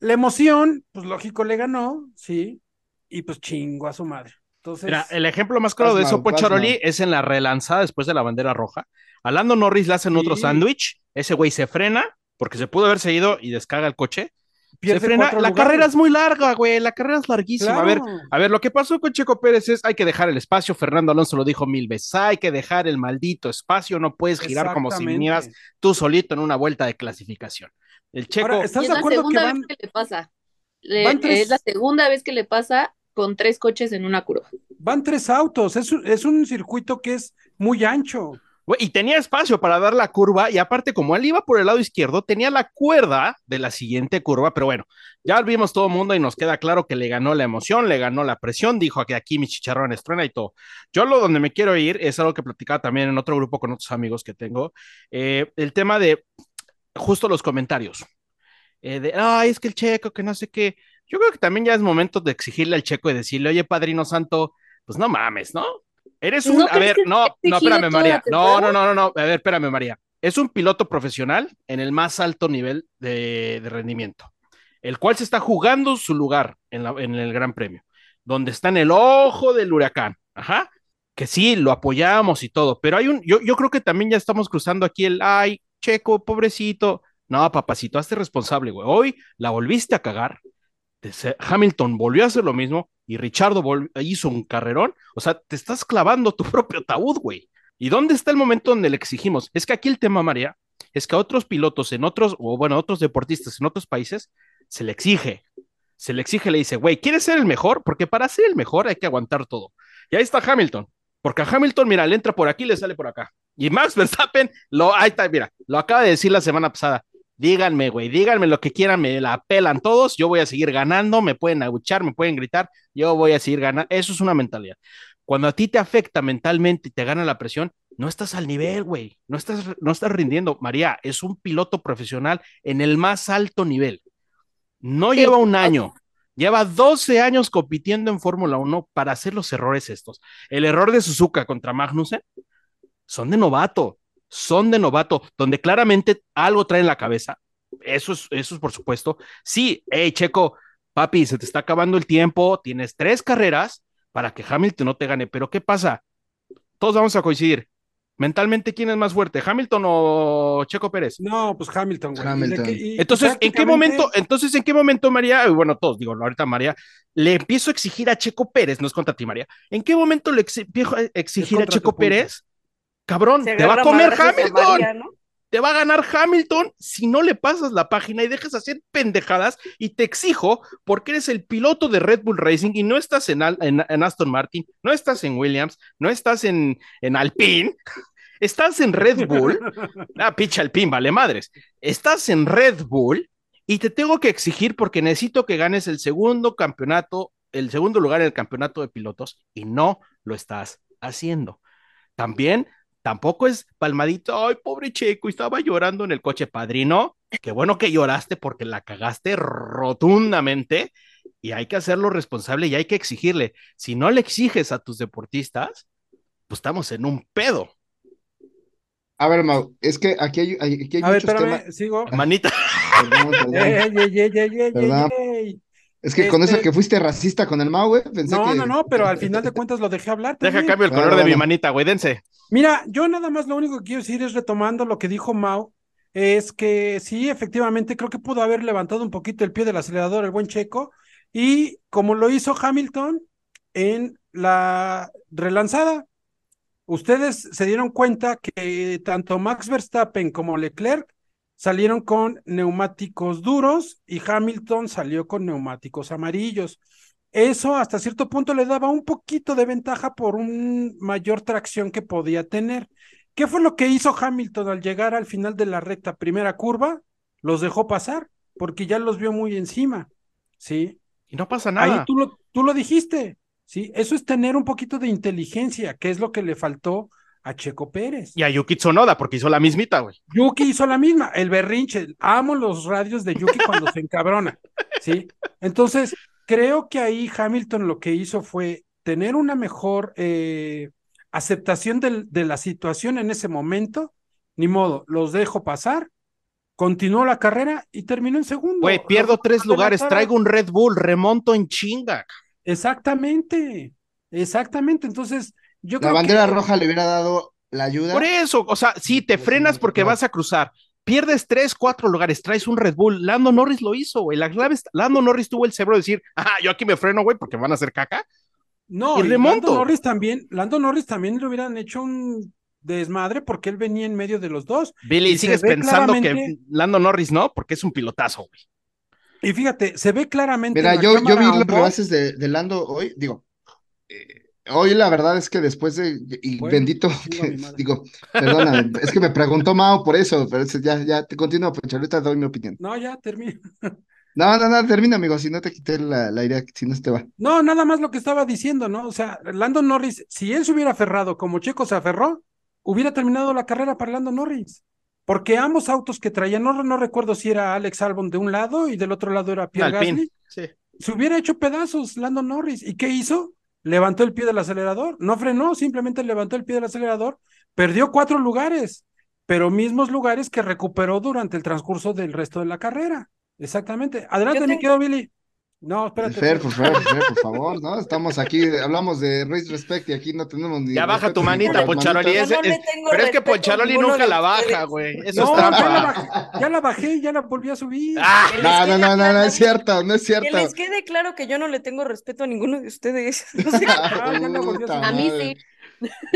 La emoción, pues lógico, le ganó, sí, y pues chingo a su madre. Entonces, Mira, el ejemplo más claro de eso, mal. es en la relanzada después de la bandera roja. A Lando Norris le hacen otro sándwich, ese güey se frena porque se pudo haber seguido y descarga el coche. pierde se frena. cuatro La lugares. carrera es muy larga, güey. La carrera es larguísima. A ver, a ver, lo que pasó con Checo Pérez es hay que dejar el espacio. Fernando Alonso lo dijo mil veces. Hay que dejar el maldito espacio. No puedes girar como si vinieras tú solito en una vuelta de clasificación. El Checo. Ahora, ¿estás es de la acuerdo que segunda van? vez que le pasa. Le- van tres- Es la segunda vez que le pasa con tres coches en una curva. Van tres autos, es, un- es un circuito que es muy ancho. Y tenía espacio para dar la curva, y aparte, como él iba por el lado izquierdo, tenía la cuerda de la siguiente curva, pero bueno, ya vimos todo el mundo y nos queda claro que le ganó la emoción, le ganó la presión, dijo que aquí mi chicharrón estrena y todo. Yo lo donde me quiero ir es algo que platicaba también en otro grupo con otros amigos que tengo, eh, el tema de justo los comentarios. Eh, de, ay, es que el checo, que no sé qué. Yo creo que también ya es momento de exigirle al checo y decirle, oye, padrino santo, pues no mames, ¿no? Eres un, ¿No a ver, no, no, espérame, María. No, no, no, no, no, a ver, espérame, María. Es un piloto profesional en el más alto nivel de, de rendimiento, el cual se está jugando su lugar en, la- en el Gran Premio, donde está en el ojo del huracán. Ajá. Que sí, lo apoyamos y todo, pero hay un, yo, yo creo que también ya estamos cruzando aquí el, ay, Checo, pobrecito. No, papacito, hazte responsable, güey. Hoy la volviste a cagar. Hamilton volvió a hacer lo mismo y Richardo hizo un carrerón. O sea, te estás clavando tu propio ataúd, güey. ¿Y dónde está el momento donde le exigimos? Es que aquí el tema, María, es que a otros pilotos en otros, o bueno, a otros deportistas en otros países, se le exige. Se le exige, le dice, güey, ¿quieres ser el mejor? Porque para ser el mejor hay que aguantar todo. Y ahí está Hamilton. Porque a Hamilton, mira, le entra por aquí, le sale por acá. Y Max Verstappen, lo, ahí está, mira, lo acaba de decir la semana pasada. Díganme, güey, díganme lo que quieran, me la pelan todos, yo voy a seguir ganando, me pueden aguchar, me pueden gritar, yo voy a seguir ganando. Eso es una mentalidad. Cuando a ti te afecta mentalmente y te gana la presión, no estás al nivel, güey, no estás, no estás rindiendo. María es un piloto profesional en el más alto nivel. No Sí, lleva un año, lleva 12 años compitiendo en Fórmula 1 para hacer los errores estos. El error de Suzuka contra Magnussen son de novato, son de novato, donde claramente algo trae en la cabeza. Eso es, eso es por supuesto. Sí, hey, Checo, papi, se te está acabando el tiempo, tienes tres carreras para que Hamilton no te gane, pero ¿qué pasa? Todos vamos a coincidir. Mentalmente, ¿quién es más fuerte, Hamilton o Checo Pérez? No, pues Hamilton, güey. Hamilton. Y y Entonces, ¿en qué momento, entonces, ¿en qué momento, María? Bueno, todos, digo, ahorita María, le empiezo a exigir a Checo Pérez, no es contra ti, María. ¿En qué momento le empiezo a exigir a Checo. Pérez? Cabrón, te va a comer Hamilton, te va a ganar Hamilton si no le pasas la página y dejas hacer pendejadas y te exijo porque eres el piloto de Red Bull Racing y no estás en, Al- en- en Aston Martin, no estás en Williams, no estás en, en Alpine, estás en Red Bull. Ah, picha Alpine, vale madres. Estás en Red Bull y te tengo que exigir porque necesito que ganes el segundo campeonato, el segundo lugar en el campeonato de pilotos y no lo estás haciendo. También, tampoco es palmadito, ay, pobre Checo, estaba llorando en el coche, padrino. Qué bueno que lloraste porque la cagaste rotundamente y hay que hacerlo responsable y hay que exigirle. Si no le exiges a tus deportistas, pues estamos en un pedo. A ver, Mau, es que aquí hay, aquí hay A ver, muchos espérame, temas. sigo. Manita, Perdón, perdón. Perdón. Es que con este- eso que fuiste racista con el Mau, güey, pensé No, que... no, no, pero al final de cuentas lo dejé hablar. deja también. cambio el color de mi manita, güey, dense. Mira, yo nada más lo único que quiero decir es retomando lo que dijo Mau, es que sí, efectivamente, creo que pudo haber levantado un poquito el pie del acelerador el buen Checo, y como lo hizo Hamilton en la relanzada, ustedes se dieron cuenta que tanto Max Verstappen como Leclerc salieron con neumáticos duros y Hamilton salió con neumáticos amarillos. Eso hasta cierto punto le daba un poquito de ventaja por un mayor tracción que podía tener. ¿Qué fue lo que hizo Hamilton al llegar al final de la recta primera curva? Los dejó pasar porque ya los vio muy encima. ¿Sí? Y no pasa Ahí nada. tú lo, tú lo dijiste. ¿Sí? Eso es tener un poquito de inteligencia, que es lo que le faltó a Checo Pérez. Y a Yuki Tsunoda, porque hizo la mismita, güey. Yuki hizo la misma, el berrinche. Amo los radios de Yuki cuando se encabrona, ¿sí? Entonces, creo que ahí Hamilton lo que hizo fue tener una mejor eh, aceptación del- de la situación en ese momento. Ni modo, los dejo pasar, continuó la carrera y terminó en segundo. Güey, pierdo Los tres lugares, traigo un Red Bull, remonto en chinga. Exactamente, exactamente. Entonces, yo La creo bandera que roja le hubiera dado la ayuda. Por eso, o sea, sí, te frenas porque vas a cruzar. Pierdes tres, cuatro lugares, traes un Red Bull. Lando Norris lo hizo, güey. La clave es, Lando Norris tuvo el cerebro de decir, ah, yo aquí me freno, güey, porque me van a hacer caca. No, Y remonto. Lando Norris también, Lando Norris también le hubieran hecho un desmadre porque él venía en medio de los dos. Billy, Y sigues pensando que Lando Norris no, porque es un pilotazo, güey. Y fíjate, se ve claramente. Mira, en la yo, yo vi los rebases de, de Lando hoy, digo, eh, hoy la verdad es que después de, y Bueno, bendito, que- madre. digo, perdóname, es que me preguntó Mao por eso, pero ya, ya te continúo, pues ahorita doy mi opinión. No, ya termina. No, no, no, termina, amigo, si no te quité la, la idea, si no se te va. No, nada más lo que estaba diciendo, ¿no? O sea, Lando Norris, si él se hubiera aferrado como Checo se aferró, hubiera terminado la carrera para Lando Norris. Porque ambos autos que traían, no, no recuerdo si era Alex Albon de un lado y del otro lado era Pierre Alpine, Gasly, sí. se hubiera hecho pedazos Lando Norris. ¿Y qué hizo? Levantó el pie del acelerador. No frenó, simplemente levantó el pie del acelerador. Perdió cuatro lugares, pero mismos lugares que recuperó durante el transcurso del resto de la carrera. Exactamente. Adelante, Yo mi tengo- querido Billy. No, espérate. Fer, Fer. por favor, Fer, por favor, ¿no? Estamos aquí, hablamos de Race Respect y aquí no tenemos ni. Ya baja respeto tu ni manita, Poncharoli. no pero es que Poncharoli nunca la baja, güey. Eso No, es ya la, trampa. bajé, ya la bajé, ya la volví a subir. Ah, Que No, no, no, no, no es cierto, no es Que cierto. les quede claro que yo no le tengo respeto a ninguno de ustedes. No sé. Ah, ya la volví a subir. A mí sí.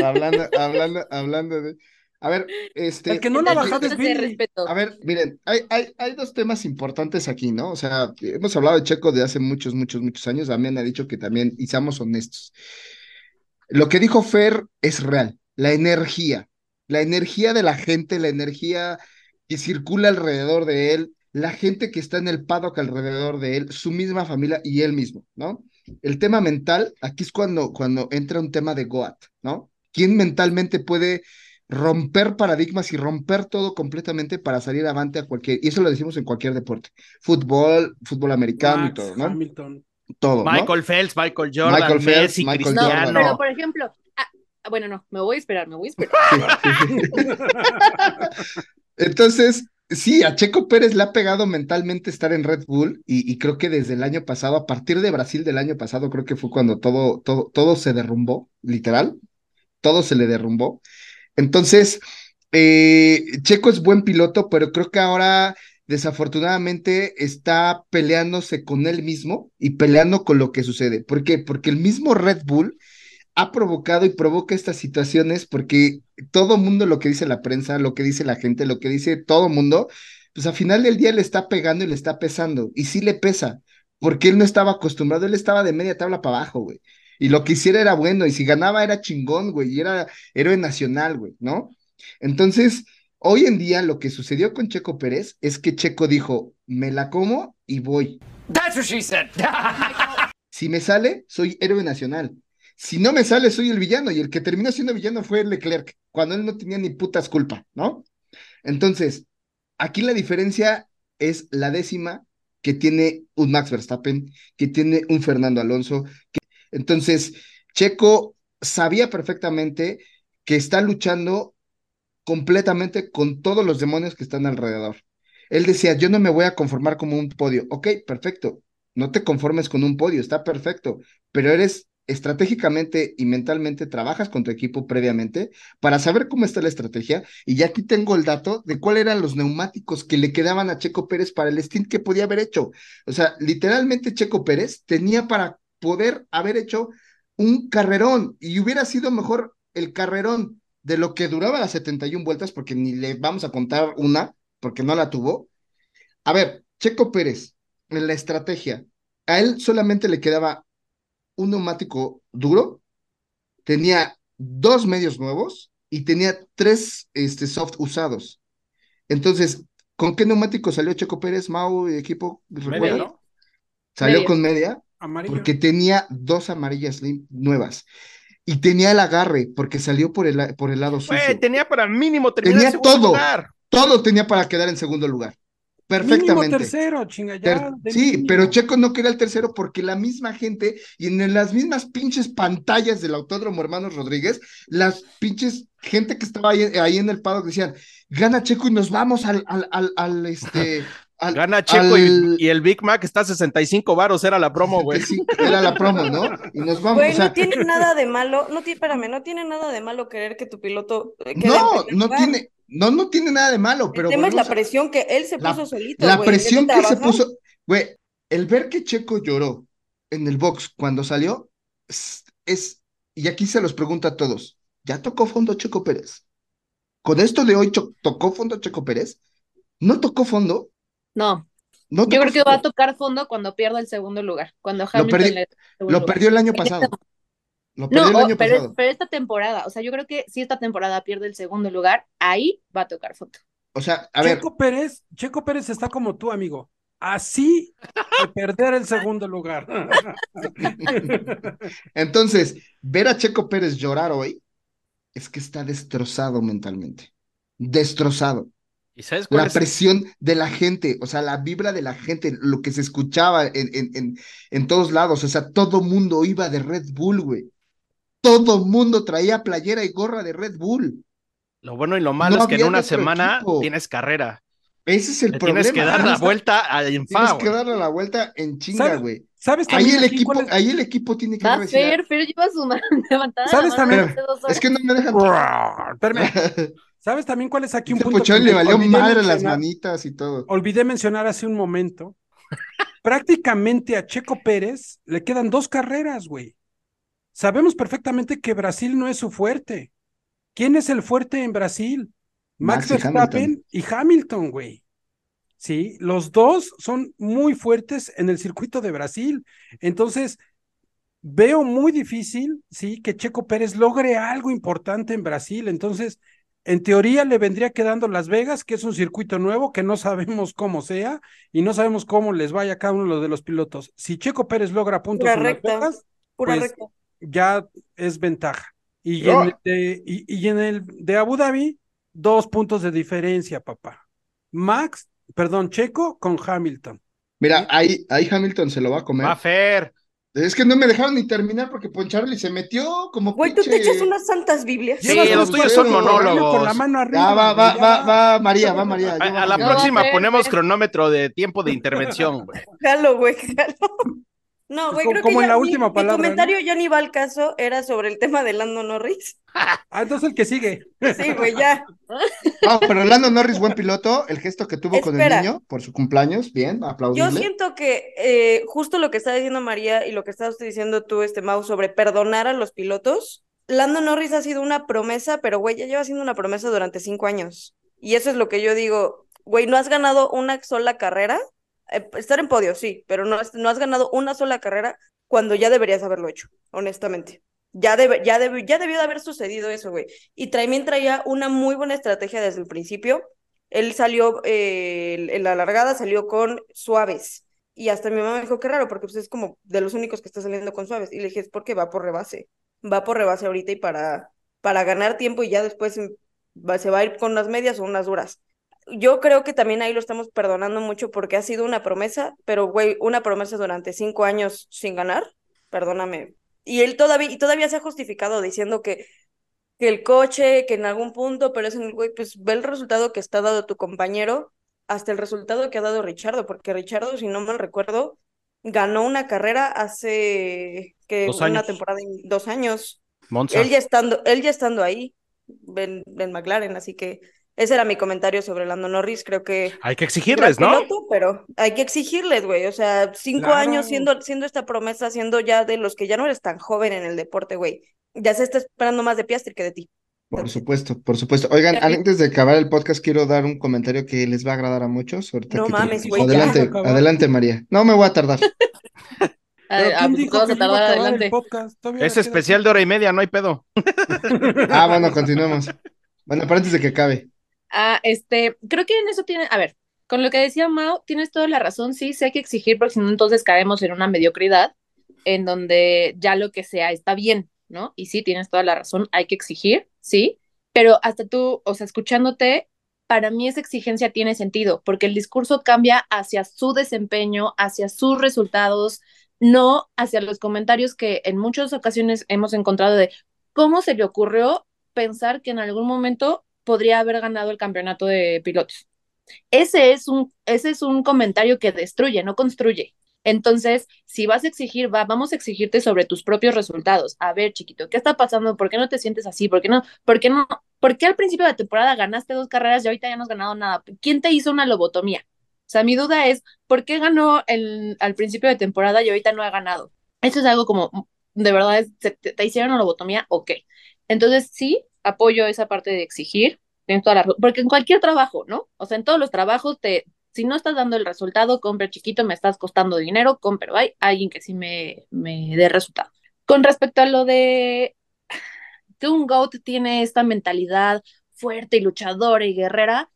Hablando, hablando, hablando de. A ver, este. El que no la respeto. A ver, miren, hay, hay, hay dos temas importantes aquí, ¿no? O sea, hemos hablado de Checo de hace muchos, muchos, muchos años. También ha dicho que también, y seamos honestos. Lo que dijo Fer es real. La energía, la energía de la gente, la energía que circula alrededor de él, la gente que está en el paddock alrededor de él, su misma familia y él mismo, ¿no? El tema mental, aquí es cuando, cuando entra un tema de Goat, ¿no? ¿Quién mentalmente puede romper paradigmas y romper todo completamente para salir avante a cualquier, y eso lo decimos en cualquier deporte, fútbol, fútbol americano y todo, ¿no? Hamilton. Todo, ¿no? Michael Phelps, Michael Jordan, Michael Phelps, Messi, Michael Cristiano. Jordan, pero por ejemplo, ah, bueno, no, me voy a esperar, me voy a esperar. Entonces, sí, a Checo Pérez le ha pegado mentalmente estar en Red Bull y, y creo que desde el año pasado, a partir de Brasil del año pasado, creo que fue cuando todo, todo, todo se derrumbó, literal, todo se le derrumbó. Entonces, eh, Checo es buen piloto, pero creo que ahora desafortunadamente está peleándose con él mismo y peleando con lo que sucede. ¿Por qué? Porque el mismo Red Bull ha provocado y provoca estas situaciones porque todo mundo lo que dice la prensa, lo que dice la gente, lo que dice todo mundo, pues al final del día le está pegando y le está pesando. Y sí le pesa, porque él no estaba acostumbrado, él estaba de media tabla para abajo, güey. Y lo que hiciera era bueno, y si ganaba era chingón, güey, y era héroe nacional, güey, ¿no? Entonces, hoy en día lo que sucedió con Checo Pérez es que Checo dijo, me la como y voy. Si me sale, soy héroe nacional. Si no me sale, soy el villano. Y el que terminó siendo villano fue Leclerc, cuando él no tenía ni putas culpa, ¿no? Entonces, aquí la diferencia es la décima que tiene un Max Verstappen, que tiene un Fernando Alonso. que- Entonces, Checo sabía perfectamente que está luchando completamente con todos los demonios que están alrededor. Él decía, yo no me voy a conformar como un podio. Ok, perfecto. No te conformes con un podio, está perfecto, pero eres estratégicamente y mentalmente trabajas con tu equipo previamente para saber cómo está la estrategia. Y ya aquí tengo el dato de cuáles eran los neumáticos que le quedaban a Checo Pérez para el stint que podía haber hecho. O sea, literalmente Checo Pérez tenía para poder haber hecho un carrerón y hubiera sido mejor el carrerón de lo que duraba las 71 vueltas, porque ni le vamos a contar una, porque no la tuvo. A ver, Checo Pérez, en la estrategia, a él solamente le quedaba un neumático duro, tenía dos medios nuevos y tenía tres este, soft usados. Entonces, ¿con qué neumático salió Checo Pérez, Mau y equipo? Media. ¿no? Salió Media. con media Amarillo. porque tenía dos amarillas lim- nuevas. y tenía el agarre porque salió por el, por el lado sucio. Güey, tenía para mínimo terminar Tenía en segundo todo. lugar. Todo tenía para quedar en segundo lugar. Mínimo Perfectamente. tercero, chinga, ya. Ter- de sí, mínimo. pero Checo no quería el tercero porque la misma gente y en las mismas pinches pantallas del Autódromo Hermanos Rodríguez, las pinches gente que estaba ahí, ahí en el paddock decían, gana Checo y nos vamos al, al, al, al, este, al- Gana Checo al- y, y el Big Mac está a 65 varos, era la promo, güey. Sí, era la promo, ¿no? Y nos vamos, Güey, o sea, no tiene nada de malo, no tiene, espérame, no tiene nada de malo querer que tu piloto eh, no, no tiene, no, no tiene nada de malo, pero El tema es la a- presión que él se la- puso solito, La güey, presión que se puso, güey, el ver que Checo lloró en el box cuando salió es, es- y aquí se los pregunto a todos, ¿ya tocó fondo Checo Pérez? Con esto de hoy, ¿tocó fondo Checo Pérez? ¿No tocó fondo? No, No yo creo que va a tocar fondo cuando pierda el segundo lugar. Cuando Hamilton perdi- le el segundo Lo lugar. perdió el año pasado. Lo perdió No, el año pero, pasado. pero esta temporada, o sea, yo creo que si esta temporada pierde el segundo lugar, ahí va a tocar fondo. O sea, a ver, Checo Pérez, Checo Pérez está como tú, amigo. Así de perder el segundo lugar. entonces, ver a Checo Pérez llorar hoy es que está destrozado mentalmente. Destrozado. ¿Y sabes cuál La es? presión de la gente, o sea, la vibra de la gente, lo que se escuchaba en, en, en, en todos lados, o sea, todo mundo iba de Red Bull, güey. Todo mundo traía playera y gorra de Red Bull. Lo bueno y lo malo No es que en una semana equipo. tienes carrera. Ese es el Le problema. tienes que dar la Tienes vuelta a en fa, que darle la vuelta en chinga, ¿Sabes- güey. ¿Sabes Ahí también el equipo, es? ahí el equipo tiene que decir, Fer, Fer lleva su mano levantada. ¿Sabes también? Es que no me dejan. ¿Sabes también cuál es aquí un Este punto? Pochón le valió olvidé madre las mencionar? manitas y todo. Olvidé mencionar hace un momento. Prácticamente a Checo Pérez le quedan dos carreras, güey. Sabemos perfectamente que Brasil no es su fuerte. ¿Quién es el fuerte en Brasil? Max, Max Verstappen y Hamilton, güey. Sí, los dos son muy fuertes en el circuito de Brasil. Entonces, veo muy difícil, sí, que Checo Pérez logre algo importante en Brasil. Entonces, en teoría le vendría quedando Las Vegas, que es un circuito nuevo que no sabemos cómo sea y no sabemos cómo les vaya a cada uno de los pilotos. Si Checo Pérez logra puntos Pura en Las. Vegas, Pura pues, recta. ya es ventaja. Y, No. en el de, y, y en el de Abu Dhabi, dos puntos de diferencia, papá. Max, perdón, Checo con Hamilton. Mira, ahí, ahí Hamilton se lo va a comer. Va Fer. Es que no me dejaron ni terminar porque Poncharli se metió como Güey, tú te echas unas santas Biblias. Sí, los tuyos son monólogos. Con la mano arriba. Ya va, va, va, va, María, va María. A, ya va a la próxima ponemos cronómetro de tiempo de intervención, güey. Jalo, güey, jalo. No, güey, Como- creo como que en ya la última mi palabra, comentario ya ni va al caso, era sobre el tema de Lando Norris. Ah, entonces el que sigue. Sí, güey, ya. No, pero Lando Norris, buen piloto, el gesto que tuvo con el niño por su cumpleaños, bien, Yo aplaudible. siento que eh, justo lo que está diciendo María y lo que está usted diciendo tú, este Mau, sobre perdonar a los pilotos. Lando Norris ha sido una promesa, pero güey, ya lleva siendo una promesa durante cinco años. Y eso es lo que yo digo, güey, no has ganado una sola carrera. Eh, estar en podio, sí, pero no, has- no has ganado una sola carrera cuando ya deberías haberlo hecho, honestamente. Ya, debe, ya, debe- ya debió de haber sucedido eso, güey. Y también traía una muy buena estrategia desde el principio. Él salió, eh, en la largada salió con suaves. Y hasta mi mamá me dijo, qué raro, porque pues, es como de los únicos que está saliendo con suaves. Y le dije, es porque va por rebase. Va por rebase ahorita y para, para ganar tiempo y ya después mm, se va a ir con unas medias o unas duras. Yo creo que también ahí lo estamos perdonando mucho porque ha sido una promesa, pero güey, una promesa durante cinco años sin ganar, perdóname. Y él todavía, y todavía se ha justificado diciendo que que el coche, que en algún punto, pero es en el güey, pues ve el resultado que está dado tu compañero, hasta el resultado que ha dado Richardo, porque Richardo, si no mal recuerdo, ganó una carrera hace que una temporada, dos años. Monza. Él ya estando, él ya estando ahí, en, en McLaren, así que ese era mi comentario sobre Lando Norris, creo que Hay que exigirles, ¿no? piloto, pero hay que exigirles, güey, o sea, cinco Claro. años siendo, siendo esta promesa, siendo ya de los que ya no eres tan joven en el deporte, güey, ya se está esperando más de Piastri que de ti. Por supuesto, por supuesto. Oigan, antes de acabar el podcast, quiero dar un comentario que les va a agradar a muchos. ahorita No que mames, güey. Adelante, adelante, María. No me voy a tardar. A- Pero a- ¿quién pues, dijo vamos que a ya iba tardar a acabar el adelante. Es especial de hora y media, no hay pedo. Ah, bueno, continuemos. Bueno, pero antes de que acabe. Ah, este, creo que en eso tiene, a ver, con lo que decía Mao, tienes toda la razón, sí, sí hay que exigir, porque si no, entonces caemos en una mediocridad en donde ya lo que sea está bien. ¿no? Y sí, tienes toda la razón, hay que exigir, sí, pero hasta tú, o sea, escuchándote, para mí esa exigencia tiene sentido, porque el discurso cambia hacia su desempeño, hacia sus resultados, no hacia los comentarios que en muchas ocasiones hemos encontrado de cómo se le ocurrió pensar que en algún momento podría haber ganado el campeonato de pilotos. Ese es un, ese es un comentario que destruye, no construye. Entonces, si vas a exigir, va, vamos a exigirte sobre tus propios resultados. A ver, chiquito, ¿qué está pasando? ¿Por qué no te sientes así? ¿Por qué no? ¿Por qué no? ¿Por qué al principio de la temporada ganaste dos carreras y ahorita ya no has ganado nada? ¿Quién te hizo una lobotomía? O sea, mi duda es, ¿por qué ganó al principio de temporada y ahorita no ha ganado? Eso es algo como, de verdad, es, te, te hicieron una lobotomía? Ok. Entonces, sí, apoyo esa parte de exigir, tienes toda la porque en cualquier trabajo, ¿no? O sea, en todos los trabajos te, si no estás dando el resultado, compre chiquito, me estás costando dinero, compre, hay alguien que sí me, me dé resultado. Con respecto a lo de que un GOAT tiene esta mentalidad fuerte y luchadora y guerrera,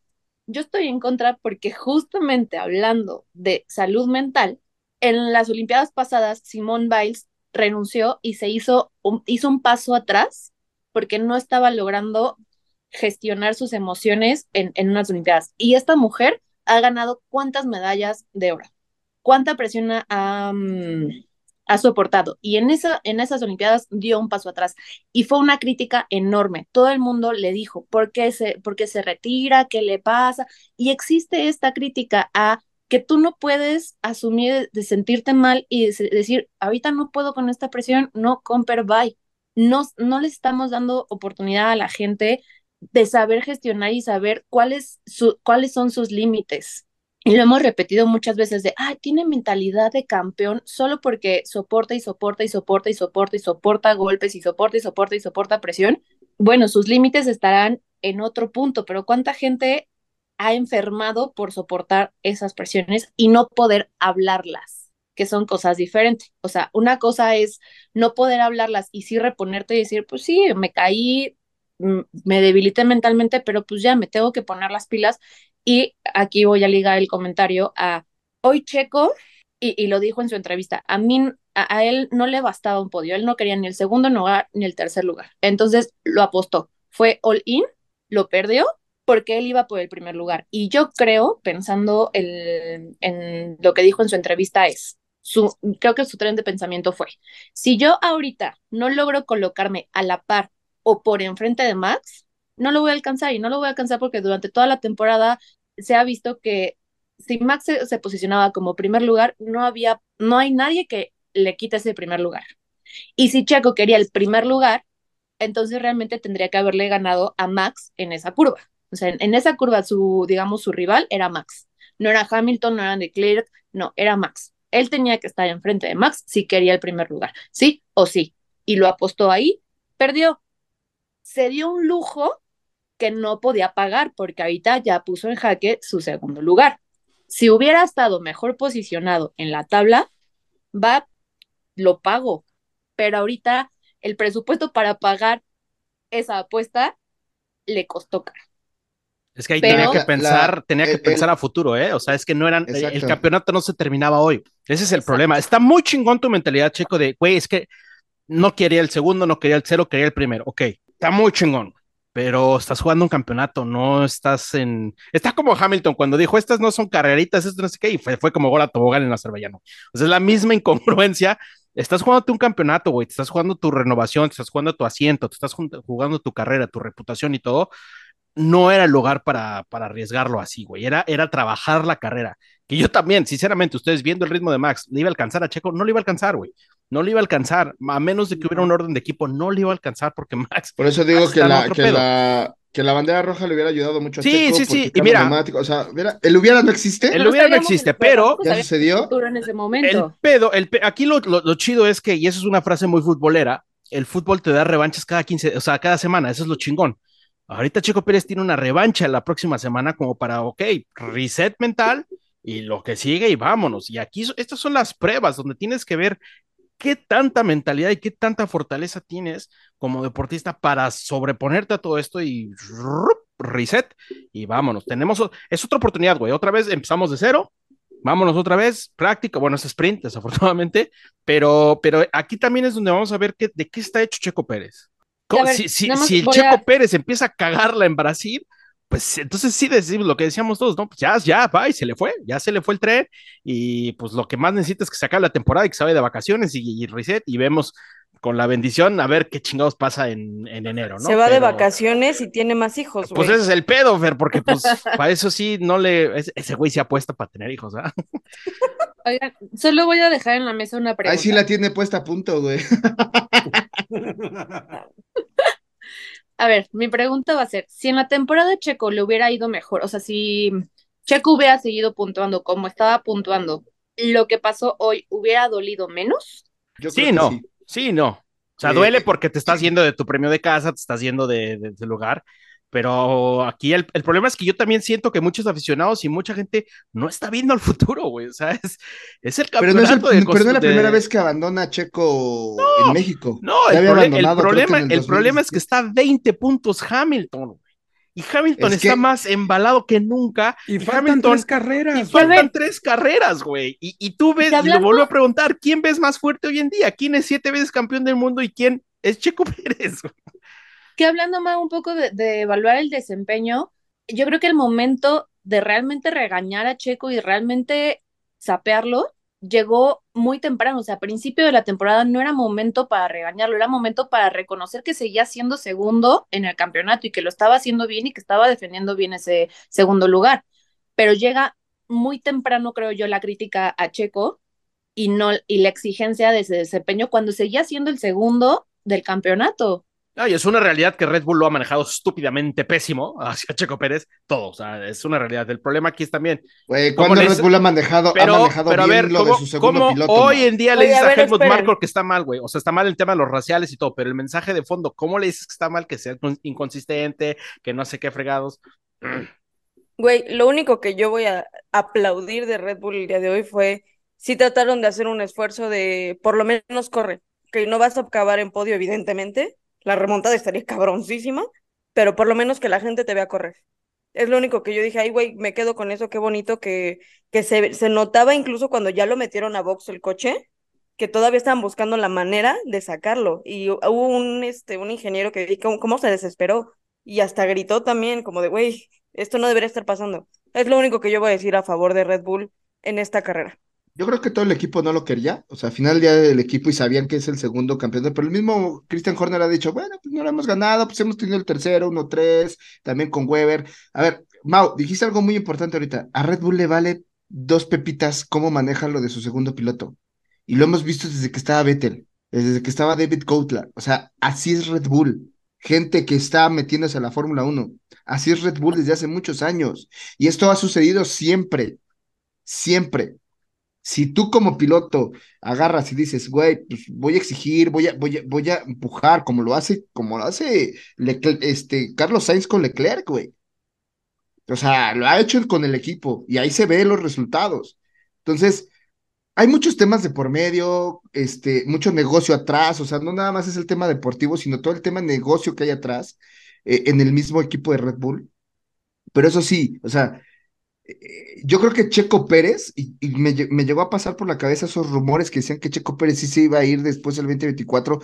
yo estoy en contra porque justamente hablando de salud mental, en las Olimpiadas pasadas, Simone Biles renunció y se hizo un, hizo un paso atrás porque no estaba logrando gestionar sus emociones en, en unas Olimpiadas. Y esta mujer ha ganado cuántas medallas de oro, cuánta presión ha, ha soportado. Y en, esa, en esas Olimpiadas dio un paso atrás. Y fue una crítica enorme. Todo el mundo le dijo, ¿por qué se, por qué se retira? ¿Qué le pasa? Y existe esta crítica a que tú no puedes asumir de sentirte mal y de decir, ahorita no puedo con esta presión, no, comper, bye. No, no le estamos dando oportunidad a la gente de saber gestionar y saber cuáles, su, cuáles son sus límites. Y lo hemos repetido muchas veces de, ah, tiene mentalidad de campeón solo porque soporta y soporta y soporta y soporta y soporta golpes y soporta y soporta y soporta presión. Bueno, sus límites estarán en otro punto, pero ¿cuánta gente ha enfermado por soportar esas presiones y no poder hablarlas? Que son cosas diferentes. O sea, una cosa es no poder hablarlas y sí reponerte y decir, pues sí, me caí, me debilité mentalmente, pero pues ya me tengo que poner las pilas. Y aquí voy a ligar el comentario a hoy Checo, y, y lo dijo en su entrevista, a mí, a, a, él no le bastaba un podio, él no quería ni el segundo lugar ni el tercer lugar. Entonces lo apostó, fue all in, lo perdió porque él iba por el primer lugar. Y yo creo, pensando el, en lo que dijo en su entrevista, es, creo que su tren de pensamiento fue, si yo ahorita no logro colocarme a la par o por enfrente de Max, no lo voy a alcanzar y no lo voy a alcanzar porque durante toda la temporada se ha visto que si Max se, posicionaba como primer lugar, no había, no hay nadie que le quite ese primer lugar. Y si Checo quería el primer lugar, entonces realmente tendría que haberle ganado a Max en esa curva. O sea, en, en esa curva su, digamos, su rival era Max. No era Hamilton, no era Leclerc, no, era Max. Él tenía que estar enfrente de Max si quería el primer lugar, sí o sí. Y lo apostó ahí, perdió, se dio un lujo que no podía pagar porque ahorita ya puso en jaque su segundo lugar. Si hubiera estado mejor posicionado en la tabla, va, lo pago, pero ahorita el presupuesto para pagar esa apuesta le costó caro. Es que ahí pero, tenía que pensar, la, tenía que el, pensar a futuro, ¿eh? O sea, es que no eran, exacto. el campeonato no se terminaba hoy. Ese es el exacto. problema. Está muy chingón tu mentalidad, Checo, de, güey, es que no quería el segundo, no quería el cero, quería el primero. Ok, está muy chingón, pero estás jugando un campeonato, no estás en. Está como Hamilton cuando dijo: Estas no son carreritas, esto no sé qué, y fue, fue como gol a tobogán en Azerbaiyano. O sea, es la misma incongruencia. Estás jugando un campeonato, güey, te estás jugando tu renovación, te estás jugando tu asiento, te estás jugando tu carrera, tu reputación y todo. No era el lugar para, para arriesgarlo así, güey. Era, era trabajar la carrera. Que yo también, sinceramente, ustedes viendo el ritmo de Max, ¿le iba a alcanzar a Checo? No le iba a alcanzar, güey no le iba a alcanzar, a menos de que hubiera un orden de equipo, no le iba a alcanzar porque Max. Por eso digo que, la, que, la, que, la, bandera roja le hubiera ayudado mucho a Sí, Checo sí, sí, y mira. O sea, mira, el hubiera no existe. El hubiera no existe, pero. Ya sucedió. En ese momento. El pedo, el pe aquí lo, lo, lo, chido es que, y eso es una frase muy futbolera, el fútbol te da revanchas cada 15, o sea, cada semana, eso es lo chingón. Ahorita Checo Pérez tiene una revancha la próxima semana como para, ok, reset mental y lo que sigue y vámonos. Y aquí, estas son las pruebas donde tienes que ver qué tanta mentalidad y qué tanta fortaleza tienes como deportista para sobreponerte a todo esto y reset y vámonos. Tenemos, es otra oportunidad, güey. Otra vez empezamos de cero vámonos otra vez, práctica, bueno, es sprint, desafortunadamente, pero, pero aquí también es donde vamos a ver qué, de qué está hecho Checo Pérez. ¿Cómo- A ver, si, el Checo a- Pérez empieza a cagarla en Brasil, pues entonces sí decimos lo que decíamos todos, ¿no? Pues ya, ya, va y se le fue, ya se le fue el tren y pues lo que más necesita es que se acabe la temporada y que se vaya de vacaciones y, y reset y vemos con la bendición a ver qué chingados pasa en, en enero, ¿no? Se va de vacaciones y tiene más hijos, Pues güey. ese es el pedo, Fer, porque pues para eso sí no le, ese, ese güey se apuesta para tener hijos, ¿ah? Oigan, solo voy a dejar en la mesa una pregunta. Ahí sí la tiene puesta a punto, güey. A ver, mi pregunta va a ser, si en la temporada de Checo le hubiera ido mejor, o sea, si Checo hubiera seguido puntuando como estaba puntuando, lo que pasó hoy hubiera dolido menos? Yo Sí, no, sí. sí, no. O sea, Eh, duele eh, porque te estás yendo de tu premio de casa, te estás yendo de, de, de lugar, pero aquí el, el problema es que yo también siento que muchos aficionados y mucha gente no está viendo al futuro, güey. O sea, es, es el Pero no es, el- campeonato de pero no es la de- primera vez que abandona a Checo en México. No, el, el problema, el problema es que 2017. está a 20 puntos Hamilton, güey. Y Hamilton Es está que- más embalado que nunca. Y y faltan Hamilton- tres Y carreras. fue- faltan ver. tres carreras, güey. Y, y tú ves, Y y lo hablando- vuelvo a preguntar, ¿quién ves más fuerte hoy en día? ¿Quién es siete veces campeón del mundo y quién es Checo Pérez? güey? Que hablando más un poco de, evaluar el desempeño, yo creo que el momento de realmente regañar a Checo y realmente sapearlo llegó muy temprano, o sea, a principio de la temporada no era momento para regañarlo, era momento para reconocer que seguía siendo segundo en el campeonato y que lo estaba haciendo bien y que estaba defendiendo bien ese segundo lugar. Pero llega muy temprano, creo yo, la crítica a Checo y no y la exigencia de ese desempeño cuando seguía siendo el segundo del campeonato. Ay, es una realidad que Red Bull lo ha manejado estúpidamente pésimo hacia Checo Pérez, todo, o sea, es una realidad. El problema aquí es también, Güey, ¿Cómo ¿cuándo Red? Bull ha manejado, pero, ha manejado pero a ver, lo ¿cómo, de su segundo cómo piloto? hoy en día le dices a a, Helmut esperen. Marko que está mal, güey? O sea, está mal el tema de los raciales y todo, pero el mensaje de fondo, ¿cómo le dices que está mal, que sea con- inconsistente, que no sé qué fregados? Güey, lo único que yo voy a aplaudir de Red Bull el día de hoy fue si trataron de hacer un esfuerzo de por lo menos corre, que no vas a acabar en podio, evidentemente. La remontada estaría cabroncísima, pero por lo menos que la gente te vea correr. Es lo único que yo dije, ay, güey, me quedo con eso, qué bonito que, que se, se notaba incluso cuando ya lo metieron a box el coche, que todavía estaban buscando la manera de sacarlo. Y hubo un, este, un ingeniero que cómo, cómo se desesperó y hasta gritó también, como de, güey, esto no debería estar pasando. Es lo único que yo voy a decir a favor de Red Bull en esta carrera. Yo creo que todo el equipo no lo quería. O sea, al final día del equipo y sabían que es el segundo campeón. Pero el mismo Christian Horner ha dicho, bueno, pues no lo hemos ganado, pues hemos tenido el tercero, uno, tres, también con Weber. A ver, Mau, dijiste algo muy importante ahorita. A Red Bull le vale dos pepitas cómo maneja lo de su segundo piloto. Y lo hemos visto desde que estaba Vettel, desde que estaba David Coulthard. O sea, así es Red Bull. Gente que está metiéndose a la Fórmula 1. Así es Red Bull desde hace muchos años. Y esto ha sucedido siempre, siempre. Si tú como piloto agarras y dices, güey, pues voy a exigir, voy a, voy a, voy a empujar, como lo hace, como lo hace este, Carlos Sainz con Leclerc, güey. O sea, lo ha hecho con el equipo y ahí se ven los resultados. Entonces, hay muchos temas de por medio, este, mucho negocio atrás, o sea, no nada más es el tema deportivo, sino todo el tema negocio que hay atrás eh, en el mismo equipo de Red Bull. Pero eso sí, o sea, yo creo que Checo Pérez, y, y me, me llegó a pasar por la cabeza esos rumores que decían que Checo Pérez sí se iba a ir después del 2024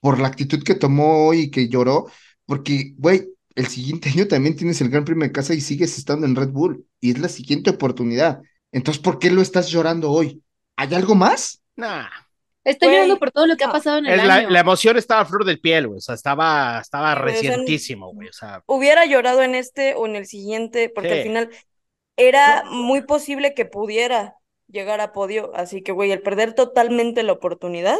por la actitud que tomó hoy y que lloró, porque, güey, el siguiente año también tienes el Gran Premio de casa y sigues estando en Red Bull, y es la siguiente oportunidad. Entonces, ¿por qué lo estás llorando hoy? ¿Hay algo más? Nah, Estoy Güey, llorando por todo lo que ha pasado en el la, año. la emoción estaba a flor del piel, güey, o sea, estaba, estaba recientísimo, güey, o sea, Hubiera llorado en este o en el siguiente, porque Sí. al final era muy posible que pudiera llegar a podio. Así que, güey, el perder totalmente la oportunidad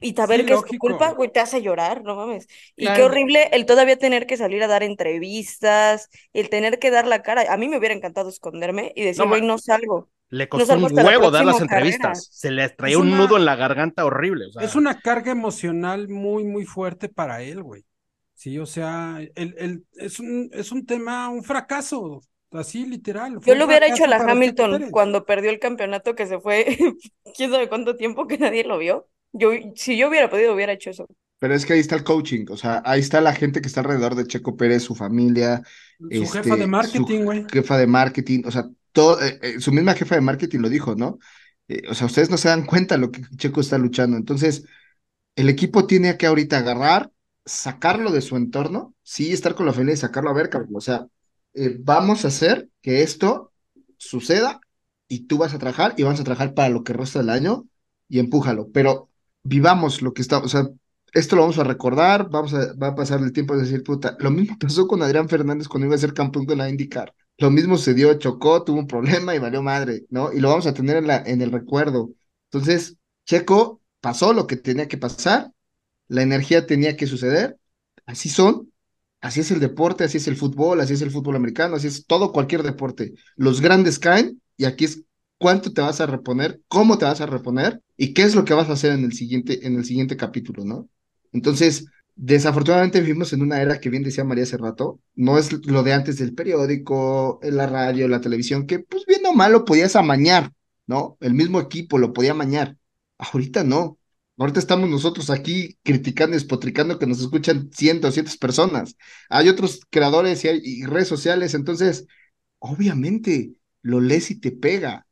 y saber Sí, que es tu culpa, güey, te hace llorar, no mames. Y qué horrible el todavía tener que salir a dar entrevistas, el tener que dar la cara. A mí me hubiera encantado esconderme y decir, No, güey, ma- no salgo. le costó un la huevo dar las entrevistas, carrera. se le traía un nudo en la garganta horrible, o sea, Es una carga emocional muy, muy fuerte para él, güey. Sí, o sea, el, el- es un, es un tema, un fracaso, así literal. Yo lo hubiera hecho a la Hamilton cuando perdió el campeonato que se fue, quién sabe cuánto tiempo que nadie lo vio. Yo, si yo hubiera podido, hubiera hecho eso. Pero es que ahí está el coaching, o sea, ahí está la gente que está alrededor de Checo Pérez, su familia, Su este, jefa de su marketing, güey. jefa de marketing, o sea, todo, eh, eh, su misma jefa de marketing lo dijo, ¿no? Eh, o sea, ustedes no se dan cuenta lo que Checo está luchando. Entonces, el equipo tiene que ahorita agarrar, sacarlo de su entorno, sí, estar con la familia y sacarlo a ver, cabrón. O sea, eh, vamos a hacer que esto suceda y tú vas a trabajar y vamos a trabajar para lo que resta del año y empújalo. Pero vivamos lo que está, o sea, esto lo vamos a recordar, vamos a, va a pasar el tiempo de decir, puta, lo mismo pasó con Adrián Fernández cuando iba a ser campeón con la IndyCar. Lo mismo se dio, chocó, tuvo un problema y valió madre, ¿no? Y lo vamos a tener en, la, en el recuerdo. Entonces, Checo pasó lo que tenía que pasar, la energía tenía que suceder, así son, así es el deporte, así es el fútbol, así es el fútbol americano, así es todo cualquier deporte. Los grandes caen y aquí es cuánto te vas a reponer, cómo te vas a reponer y qué es lo que vas a hacer en el siguiente, en el siguiente capítulo, ¿no? Entonces, desafortunadamente vivimos en una era que bien decía María hace rato, no es lo de antes del periódico, la radio, la televisión, que pues bien o mal lo podías amañar, ¿no? El mismo equipo lo podía amañar. Ahorita no. Ahorita estamos nosotros aquí criticando y despotricando que nos escuchan cientos, cientos personas. Hay otros creadores y, hay, y redes sociales, entonces, obviamente, lo lees y te pega.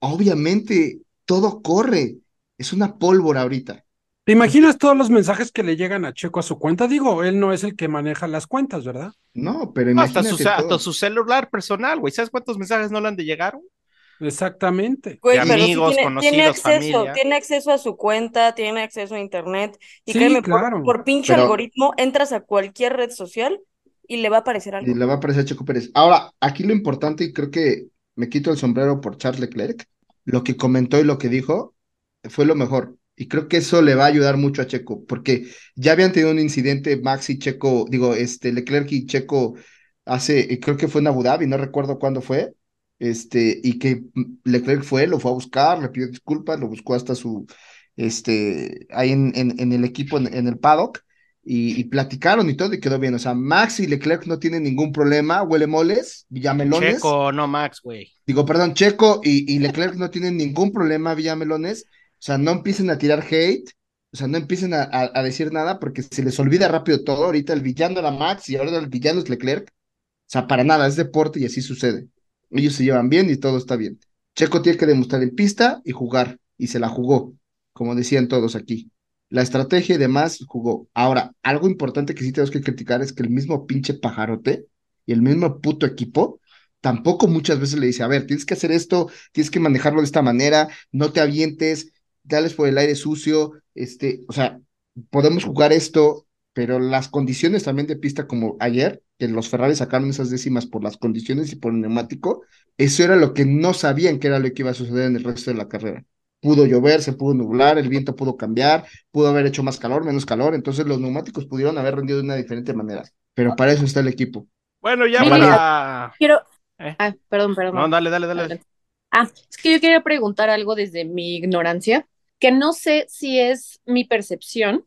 Obviamente, todo corre. Es una pólvora ahorita. ¿Te imaginas todos los mensajes que le llegan a Checo a su cuenta? Digo, él no es el que maneja las cuentas, ¿verdad? No, pero Hasta imagínate su, hasta su celular personal, güey. ¿Sabes cuántos mensajes no le han de llegar? Exactamente. Güey, de pero sí amigos, tiene, tiene conocidos, acceso, familia. tiene acceso a su cuenta, tiene acceso a internet. Y Sí, créeme, por- claro. por, pinche Pero- algoritmo, entras a cualquier red social y le va a aparecer algo. Y le va a aparecer a Checo Pérez. Ahora, aquí lo importante, y creo que me quito el sombrero por Charles Leclerc, lo que comentó y lo que dijo fue lo mejor. Y creo que eso le va a ayudar mucho a Checo, porque ya habían tenido un incidente Max y Checo, digo, este, Leclerc y Checo hace, creo que fue en Abu Dhabi, no recuerdo cuándo fue, este, y que Leclerc fue, lo fue a buscar, le pidió disculpas, lo buscó hasta su, este, ahí en, en, en el equipo, en, en el paddock, y, y platicaron y todo, y quedó bien. O sea, Max y Leclerc no tienen ningún problema, huele moles, Villamelones. Checo, no Max, güey. Digo, perdón, Checo y, y Leclerc no tienen ningún problema, Villamelones. O sea, no empiecen a tirar hate, o sea, no empiecen a, a- a decir nada porque se les olvida rápido todo. Ahorita el villano era Max y ahora el villano es Leclerc. O sea, para nada, es deporte y así sucede. Ellos se llevan bien y todo está bien. Checo tiene que demostrar en pista y jugar, y se la jugó, como decían todos aquí. La estrategia y demás jugó. Ahora, algo importante que sí tenemos que criticar es que el mismo pinche pajarote y el mismo puto equipo tampoco muchas veces le dice, a ver, tienes que hacer esto, tienes que manejarlo de esta manera, no te avientes, dales por el aire sucio, este, o sea, podemos jugar esto, pero las condiciones también de pista como ayer, que los Ferrari sacaron esas décimas por las condiciones y por el neumático, eso era lo que no sabían que era lo que iba a suceder en el resto de la carrera. Pudo llover, se pudo nublar, el viento pudo cambiar, pudo haber hecho más calor, menos calor, entonces los neumáticos pudieron haber rendido de una diferente manera, pero para eso está el equipo. Bueno, ya para. Quiero. ¿Eh? Ah, perdón, perdón. No, dale, dale, dale. Ah, es que yo quería preguntar algo desde mi ignorancia, que no sé si es mi percepción,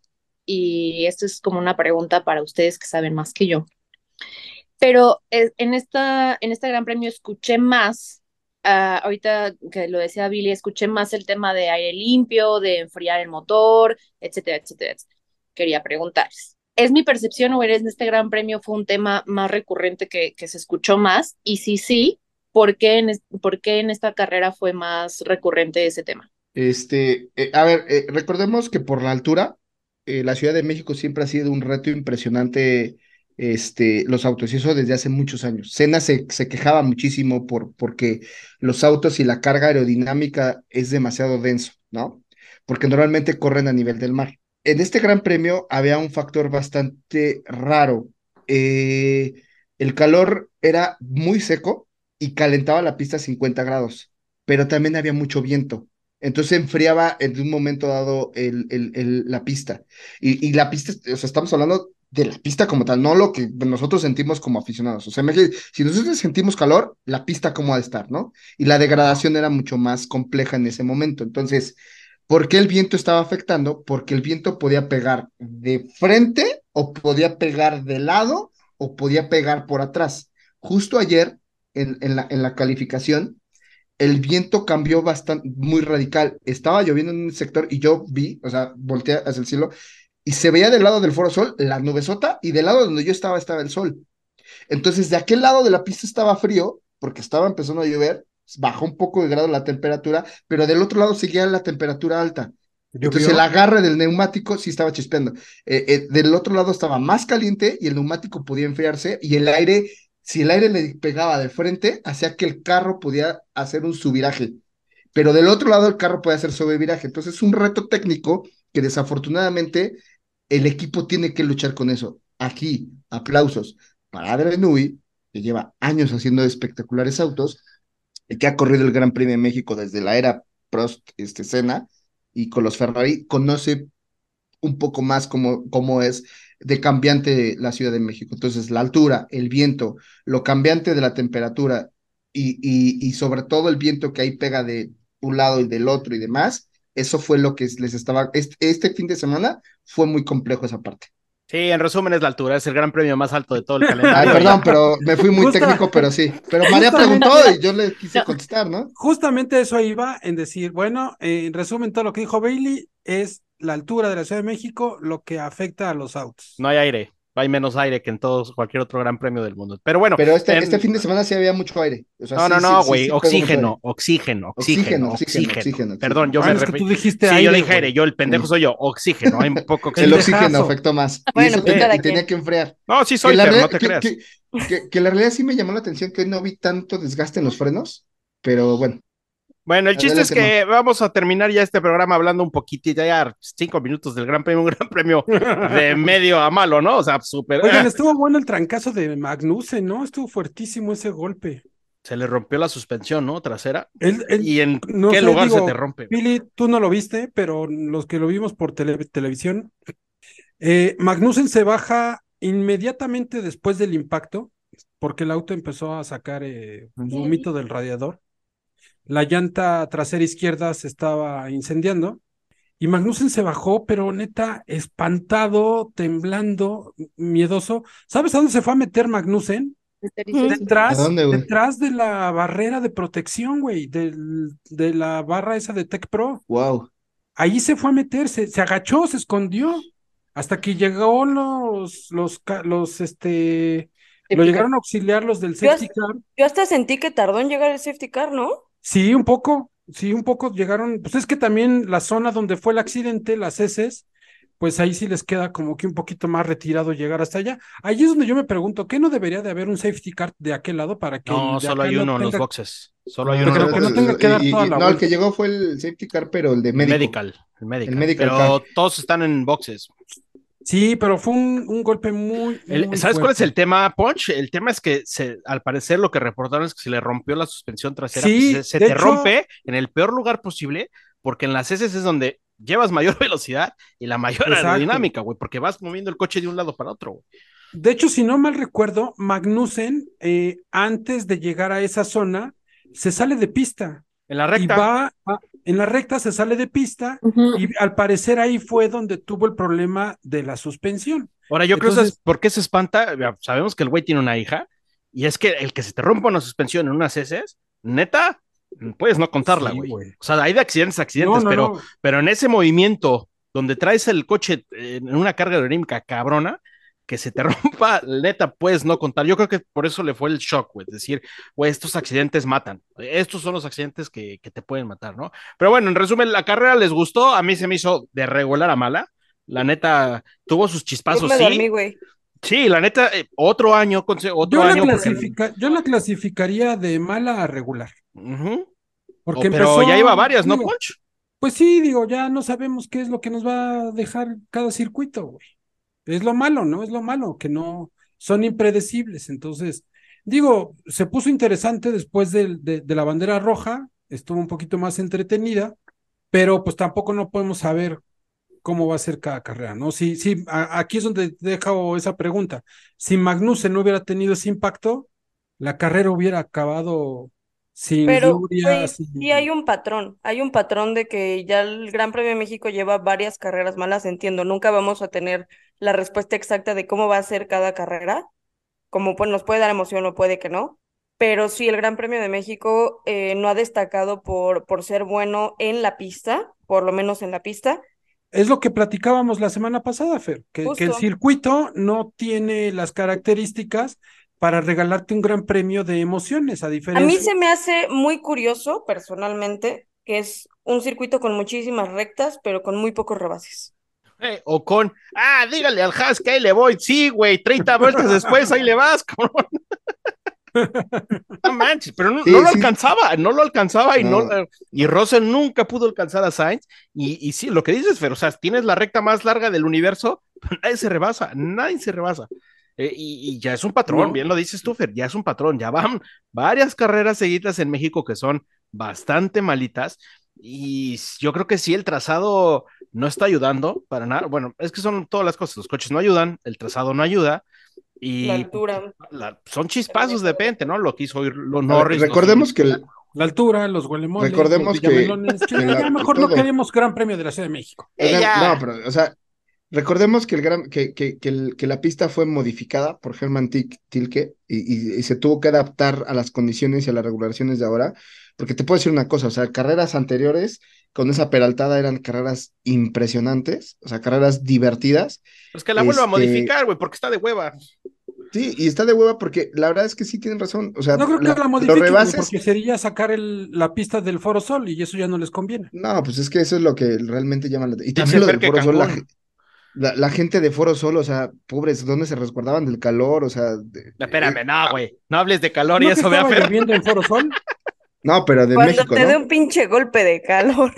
y esto es como una pregunta para ustedes que saben más que yo. Pero eh, en esta, en este Gran Premio escuché más, ah, ahorita que lo decía Billy, escuché más el tema de aire limpio, de enfriar el motor, etcétera, etcétera. Quería preguntarles. ¿Es mi percepción o en este Gran Premio fue un tema más recurrente que, que se escuchó más? Y si sí, ¿por qué en, por qué en esta carrera fue más recurrente ese tema? Este, eh, a ver, eh, recordemos que por la altura, eh, la Ciudad de México siempre ha sido un reto impresionante, este, los autos, y eso desde hace muchos años. Senna se, quejaba muchísimo por, porque los autos y la carga aerodinámica es demasiado denso, ¿no? Porque normalmente corren a nivel del mar. En este Gran Premio había un factor bastante raro. Eh, el calor era muy seco y calentaba la pista a 50 grados, pero también había mucho viento. Entonces enfriaba en un momento dado el, el- el- la pista. Y, y la pista, o sea, estamos hablando de la pista como tal, no lo que nosotros sentimos como aficionados. O sea, si nosotros sentimos calor, la pista cómo ha de estar, ¿no? Y la degradación era mucho más compleja en ese momento. Entonces, ¿por qué el viento estaba afectando? Porque el viento podía pegar de frente o podía pegar de lado o podía pegar por atrás. Justo ayer, en, en la, en la calificación, el viento cambió bastante, muy radical. Estaba lloviendo en un sector y yo vi, o sea, volteé hacia el cielo y se veía del lado del Foro Sol la nubesota y del lado donde yo estaba estaba el sol. Entonces, de aquel lado de la pista estaba frío porque estaba empezando a llover, bajó un poco de grado la temperatura, pero del otro lado seguía la temperatura alta. Entonces el agarre del neumático sí estaba chispeando. Eh, eh, del otro lado estaba más caliente y el neumático podía enfriarse y el aire, si el aire le pegaba de frente, hacía que el carro podía hacer un subviraje. Pero del otro lado el carro puede hacer sobreviraje. Entonces es un reto técnico que desafortunadamente el equipo tiene que luchar con eso. Aquí, aplausos para Adrian Newey, que lleva años haciendo espectaculares autos, y que ha corrido el Gran Premio de México desde la era Prost, este, y con los Ferrari conoce un poco más cómo, cómo es de cambiante la Ciudad de México. Entonces, la altura, el viento, lo cambiante de la temperatura y, y, y sobre todo el viento que ahí pega de un lado y del otro y demás, eso fue lo que les estaba, este, este fin de semana fue muy complejo esa parte. Sí, en resumen es la altura, es el gran premio más alto de todo el calendario. Ay, perdón, pero me fui muy Justa- técnico, pero sí. Pero María Justamente- preguntó y yo le quise contestar, ¿no? Justamente eso iba en decir, bueno, eh, en resumen, todo lo que dijo Bailey es la altura de la Ciudad de México lo que afecta a los autos. No hay aire, hay menos aire que en todos cualquier otro gran premio del mundo. Pero bueno, Pero este, en- este fin de semana sí había mucho aire. O sea, no, sí, no, no, sí, güey, sí oxígeno, oxígeno, Oxígeno, oxígeno, oxígeno, oxígeno. oxígeno, Perdón, yo Ah, me es que tú dijiste Sí, aire, yo dije aire, yo el pendejo Sí. soy yo, oxígeno, hay poco El oxígeno. oxígeno Pendejazo. afectó más. Y Bueno, eso tenía, y tenía quien. que enfriar. No, sí soy, pero no te que, creas. que- que- que la realidad sí me llamó la atención que hoy no vi tanto desgaste en los frenos, pero bueno. Bueno, el chiste es que vamos a terminar ya este programa hablando un poquitito, ya cinco minutos del Gran Premio, un Gran Premio de medio a malo, ¿no? O sea, súper. Oigan, estuvo bueno el trancazo de Magnussen, ¿no? Estuvo fuertísimo ese golpe. Se le rompió la suspensión, ¿no? Trasera. ¿Y en no qué sé, lugar digo, se te rompe? Billy, tú no lo viste, pero los que lo vimos por tele- televisión, eh, Magnussen se baja inmediatamente después del impacto, porque el auto empezó a sacar eh, humito del radiador. La llanta trasera izquierda se estaba incendiando y Magnussen se bajó, pero neta, espantado, temblando, miedoso. ¿Sabes a dónde se fue a meter Magnussen? Detrás, detrás de la barrera de protección, güey, de la barra esa de Tech Pro. Wow. Ahí se fue a meter, se, se agachó, se escondió, hasta que llegó los, los, los, este, lo llegaron a auxiliar los del Yo safety car. Yo hasta sentí que tardó en llegar el safety car, ¿no? Sí, un poco, sí, un poco llegaron, pues es que también la zona donde fue el accidente, las heces, pues ahí sí les queda como que un poquito más retirado llegar hasta allá. Ahí es donde yo me pregunto, ¿qué no debería de haber un safety car de aquel lado para que No, solo hay no uno en los boxes. Solo hay Pero uno en que no tenga que dar Y- y- toda la No, el que llegó fue el safety car, pero el de médico. Medical, el medical. El medical pero car. todos están en boxes. Sí, pero fue un, un golpe muy, El- muy ¿Sabes cuál es el tema, Punch? El tema es que se, al parecer lo que reportaron es que se le rompió la suspensión trasera. Sí, pues, se se te hecho- rompe en el peor lugar posible, porque en las heces es donde llevas mayor velocidad y la mayor Exacto. aerodinámica, güey, porque vas moviendo el coche de un lado para otro, güey. De hecho, si no mal recuerdo, Magnussen, eh, antes de llegar a esa zona, se sale de pista En la y recta. va a- en la recta, se sale de pista Ujú. y al parecer ahí fue donde tuvo el problema de la suspensión. Ahora, yo creo que Entonces- ¿sabes por qué se espanta. Sabemos que el güey tiene una hija, y es que el que se te rompa una suspensión en unas heces, neta, puedes no contarla, Sí, güey. güey. O sea, hay de accidentes, a accidentes, No, no, pero, no. pero en ese movimiento donde traes el coche eh, en una carga aerodinámica cabrona, que se te rompa, neta, puedes no contar. Yo creo que por eso le fue el shock, güey. Es decir, güey, estos accidentes matan. Estos son los accidentes que, que te pueden matar, ¿no? Pero bueno, en resumen, la carrera les gustó. A mí se me hizo de regular a mala. La neta, tuvo sus chispazos, sí. dormí. Sí, la neta, eh, otro año, otro Yo la, año. porque- clasifica- yo la clasificaría de mala a regular. Porque Oh, pero empezó, ya iba varias, ¿no, Punch? Pues sí, digo, ya no sabemos qué es lo que nos va a dejar cada circuito, güey. Es lo malo, ¿no? Es lo malo, que no son impredecibles. Entonces, digo, se puso interesante después de, de la bandera roja, estuvo un poquito más entretenida, pero pues tampoco no podemos saber cómo va a ser cada carrera, ¿no? Sí, sí, aquí es donde dejo esa pregunta. Si Magnussen no hubiera tenido ese impacto, la carrera hubiera acabado sin Pero, sin- sí hay un patrón, hay un patrón de que ya el Gran Premio de México lleva varias carreras malas, entiendo, nunca vamos a tener la respuesta exacta de cómo va a ser cada carrera, como pues nos puede dar emoción o puede que no, pero sí el Gran Premio de México eh, no ha destacado por, por ser bueno en la pista, por lo menos en la pista, Es lo que platicábamos la semana pasada, Fer, que, que el circuito no tiene las características para regalarte un gran premio de emociones, a A diferencia. mí se me hace muy curioso, personalmente, que es un circuito con muchísimas rectas, pero con muy pocos rebases. Eh, o con, ah, dígale al Haas que ahí le voy. Sí, güey, 30 vueltas después, ahí le vas, cabrón. No manches, pero no, Sí, no lo sí. alcanzaba, no lo alcanzaba y no, No. y Russell nunca pudo alcanzar a Sainz. Y, y sí, lo que dices, Fer, o sea, tienes la recta más larga del universo, nadie se rebasa, nadie se rebasa. Eh, y, y ya es un patrón, No. bien lo dices tú, Fer, ya es un patrón, ya van varias carreras seguidas en México que son bastante malitas. Y yo creo que sí, el trazado no está ayudando para nada. Bueno, es que son todas las cosas. Los coches no ayudan, el trazado no ayuda. Y La altura. la- son chispazos de repente, ¿no? Lo que hizo lo ver, Norris. recordemos que el- La altura, los huelemoles, Recordemos los que- la- ya mejor no todo. queremos Gran Premio de la Ciudad de México. Ella- no, pero, o sea, recordemos que, el gran, que, que, que, el- que la pista fue modificada por Herman Tilke y, y- y se tuvo que adaptar a las condiciones y a las regulaciones de ahora, porque te puedo decir una cosa, o sea, carreras anteriores con esa peraltada eran carreras impresionantes, o sea, carreras divertidas, Pues que la vuelva a Este- modificar, güey, porque está de hueva. sí, y está de hueva porque la verdad es que sí tienen razón, o sea, No creo que la- modifiquen, rebases, porque sería sacar el, la pista del Foro Sol y eso ya no les conviene. no, pues es que eso es lo que realmente llama la Y también lo del Foro Sol, la, Cancún. ge- la, la gente de Foro Sol, o sea, pobres, ¿dónde se resguardaban del calor? O sea, de- No, Espérame, no, güey. No hables de calor ¿No y eso, Fer. lloviendo en Foro Sol? No, pero de Cuando México, te ¿no? dé un pinche golpe de calor,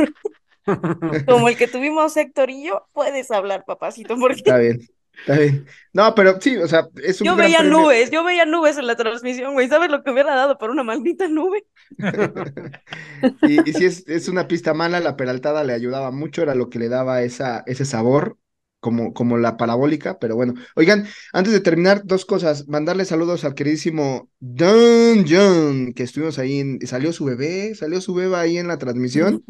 como el que tuvimos Héctor y yo, puedes hablar, papacito, porque Está bien, está bien. No, pero sí, o sea, es un yo gran veía premio. nubes, yo veía nubes en la transmisión, güey. ¿Sabes lo que hubiera dado por una maldita nube? Y, y sí, es, es una pista mala, la peraltada le ayudaba mucho, era lo que le daba esa, ese sabor, como, como la parabólica, pero bueno. Oigan, antes de terminar, dos cosas. Mandarle saludos al queridísimo Don John, que estuvimos ahí, en, salió su bebé, salió su beba ahí en la transmisión.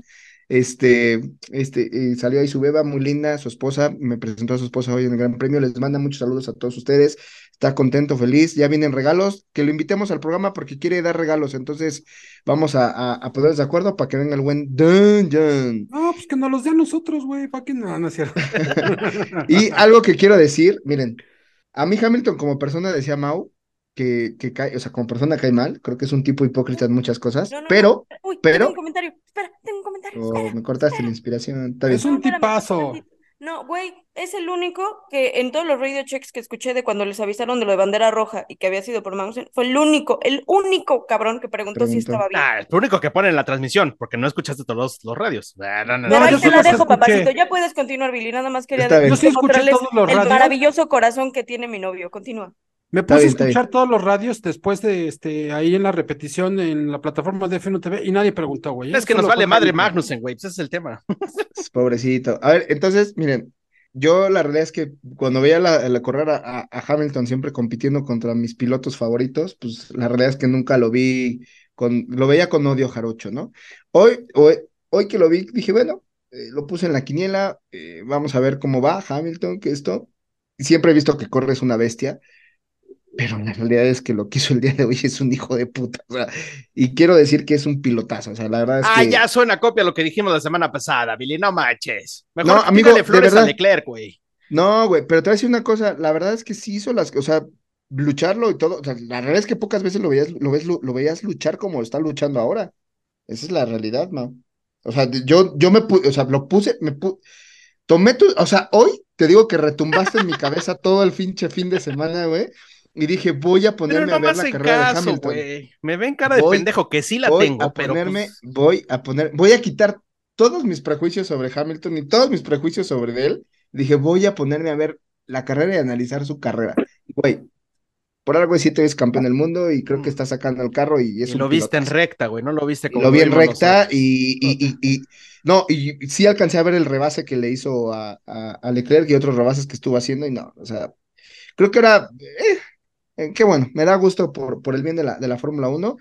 Este, este, eh, salió ahí su beba muy linda, su esposa, me presentó a su esposa hoy en el Gran Premio, les manda muchos saludos a todos ustedes, está contento, feliz, ya vienen regalos, que lo invitemos al programa porque quiere dar regalos, entonces vamos a, a, a ponernos de acuerdo para que venga el buen John. No, pues que nos los den nosotros, güey. ¿Para qué no? No es cierto. Y algo que quiero decir, miren, a mí Hamilton como persona decía Mau, que, que cae, o sea, como persona cae mal, creo que es un tipo hipócrita en muchas cosas, No, no, pero, no. Uy, pero- tengo un comentario. Espera, tengo un comentario. oh, espera, me cortaste espera. la inspiración, está bien. Es un tipazo. No, güey, es el único que en todos los radio checks que escuché de cuando les avisaron de lo de bandera roja y que había sido por Magnussen, fue el único, el único cabrón que preguntó si estaba bien. Ah, es lo único que pone en la transmisión, porque no escuchaste todos los, los radios. Ah, no, no, Pero No, ahí yo te la dejo, papacito. Ya puedes continuar, Billy. Nada más quería. Yo sí escuché mostrarles todos los el radios. maravilloso corazón que tiene mi novio. Continúa. Me puse bien, a escuchar todos los radios después de este ahí en la repetición en la plataforma de FNU TV y nadie preguntó, güey. Es que nos vale madre. Magnussen, güey. Ese es el tema. Pobrecito. A ver, entonces, miren, yo la realidad es que cuando veía la, la correr a, a- a Hamilton siempre compitiendo contra mis pilotos favoritos, pues la realidad es que nunca lo vi con, lo veía con odio jarocho, ¿no? Hoy, hoy, hoy que lo vi, dije, bueno, eh, lo puse en la quiniela, eh, vamos a ver cómo va Hamilton, que esto. Siempre he visto que corre es una bestia, pero la realidad es que lo que hizo el día de hoy es un hijo de puta, o sea, y quiero decir que es un pilotazo, o sea, la verdad es Ah, que... ya suena copia lo que dijimos la semana pasada, Billy. No manches. Mejor No, amigo, tírale de flores a verdad. Leclerc, güey. No, güey, pero te voy a decir una cosa, la verdad es que sí hizo las, o sea, lucharlo y todo, o sea, la realidad es que pocas veces lo veías, lo ves, lo, lo veías luchar como está luchando ahora. Esa es la realidad, Mau. O sea, yo, yo me puse, o sea, lo puse, me pu tomé tu, o sea, hoy te digo que retumbaste en mi cabeza todo el pinche fin de semana, güey, y dije, voy a Pero ponerme a ver la carrera de caso, Hamilton. güey. Me ven cara de Voy- pendejo, que sí la voy tengo, a pero ponerme, pues, voy a poner, voy a quitar todos mis prejuicios sobre Hamilton y todos mis prejuicios sobre él. Dije, voy a ponerme a ver la carrera y analizar su carrera. Güey, por algo es siete veces campeón del mundo y creo que está sacando el carro y es y un lo viste en recta, güey. No lo viste como lo vi en recta y, y, y, y- no, y sí alcancé a ver el rebase que le hizo a, a, a Leclerc y otros rebases que estuvo haciendo y no, o sea, creo que era, eh, eh, qué bueno, me da gusto por, por el bien de la, de la Fórmula 1.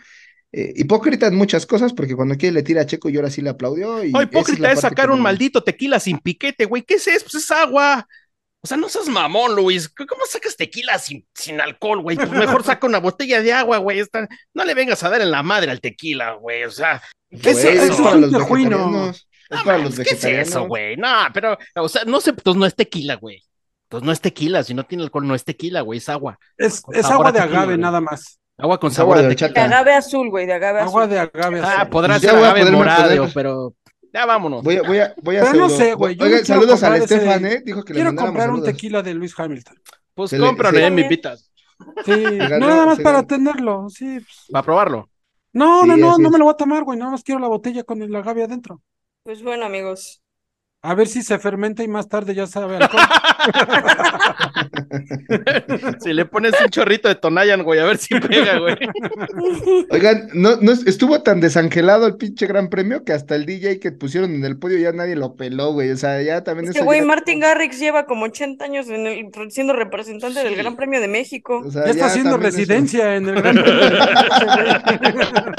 Eh, hipócrita en muchas cosas, porque cuando quiere le tira a Checo y ahora sí le aplaudió. Y No, esa hipócrita es sacar un no- maldito tequila sin piquete, güey. ¿Qué es eso? Pues es agua. O sea, no seas mamón, Luis. ¿Cómo sacas tequila sin, sin alcohol, güey? Pues mejor saca una botella de agua, güey. No le vengas a dar en la madre al tequila, güey. O sea, ¿qué es Güey, eso? eso para es un los tejuino. vegetarianos. Es No para mames, los ¿Qué es eso, güey? No, pero, o sea, no sé, pues no es tequila, güey. Entonces no es tequila, si no tiene alcohol, no es tequila, güey, es agua. Es, agua de tequila, agave güey. nada más. Agua con sabor agua a de tequila. De agave azul, güey, de agave Agua azul. de agave. Ah, azul. podrá Ya ser agave morado, pero ya vámonos. Voy a, voy a, voy a Pero no sé, güey, Oigan, no saludos al Estefan, ¿eh? Dijo que le Quiero comprar un tequila de Luis Hamilton. Pues le- cómpralo, eh, me invitas. Sí, ganó, nada más para tenerlo. Sí. pues. Para probarlo. No, Sí, no, no, no me lo voy a tomar, güey. Nada más quiero la botella con el agave adentro. Pues bueno, amigos. A ver si se fermenta y más tarde ya sabe alcohol. si le pones un chorrito de Tonayan, güey, a ver si pega, güey. Oigan, no, no es- estuvo tan desangelado el pinche gran premio que hasta el DJ que pusieron en el podio ya nadie lo peló, güey. O sea, ya también Es que, güey, ya- Martin Garrix lleva como 80 años en el, siendo representante del. Gran Premio de México. o sea, Ya está haciendo eso- residencia en el Gran Premio de México,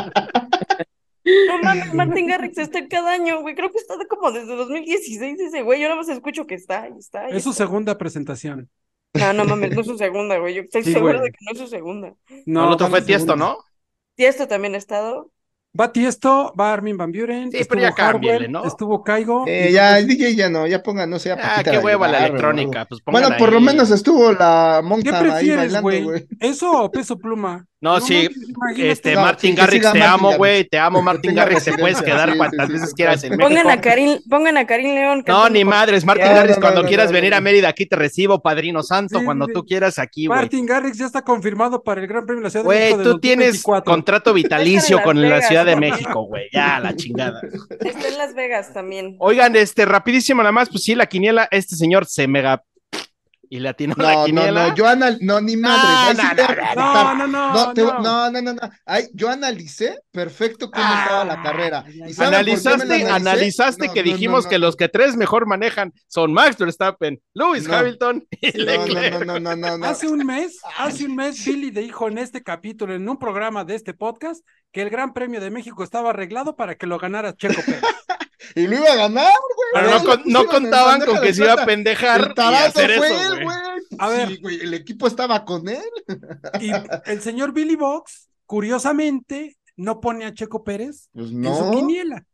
No mames, Martin Garrix está cada año, güey. Creo que está de como desde 2016 ese güey. Yo nada más escucho que está, y está. y Es su está. segunda presentación. No, no mames, no es su segunda, güey. Yo estoy Sí, seguro güey. de que no es su segunda. No, el otro fue Tiesto. ¿no? Y esto también ha estado. Va Tiesto, va Armin Van Buren, Sí, pero estuvo ya Harwell, ¿no? estuvo Caigo. Eh, ya, el DJ ya no, ya pongan, no sé, a Ah, qué hueva la electrónica. Pues Bueno, por lo menos estuvo la ¿Qué monja ahí prefieres, bailando, güey. ¿Eso o peso pluma? No, sí. Este, No, Martin sí, que Garrix, te Martin amo, güey, te amo, Martin Garrix, te puedes quedar cuantas veces quieras en México. Pongan a Karim, pongan a Karim León. No, cantando ni madres, Martin No, Garrix, no, cuando no, quieras no, venir no. a Mérida, aquí te recibo, Padrino Santo, Sí, cuando sí. tú quieras aquí, güey. Martin Garrix ya está confirmado para el Gran Premio de la Ciudad de Güey, México de tú tienes 2024. contrato vitalicio con la Ciudad de ¿no? México, güey. Ya, la chingada. Está en Las Vegas también. Oigan, este, rapidísimo nada más, pues sí, la quiniela, este señor se mega y le atinó la No, no, quiniela. no, yo anal... no, ni madre. no, no. No, no, no, No, no. no, no, no, no. Ay, yo analicé perfecto cómo Ah, estaba la carrera. ay, ay, ¿Y saben por qué me la Analizaste, analizaste No, que no, no, dijimos no, que no. los que tres mejor manejan son Max Verstappen, Lewis No. Hamilton y No, Leclerc. no, no, no, no, no. Hace un mes, hace un mes, Billy dijo en este capítulo, en un programa de este podcast, que el Gran Premio de México estaba arreglado para que lo ganara Checo Pérez. Y lo iba a ganar, güey. Pero no, con- no contaban con que se iba a pendejar El y hacer fue eso, él, güey. A ver. Sí, güey, el equipo estaba con él. Y el señor Billy Box, curiosamente, no pone a Checo Pérez Pues en su no. quiniela.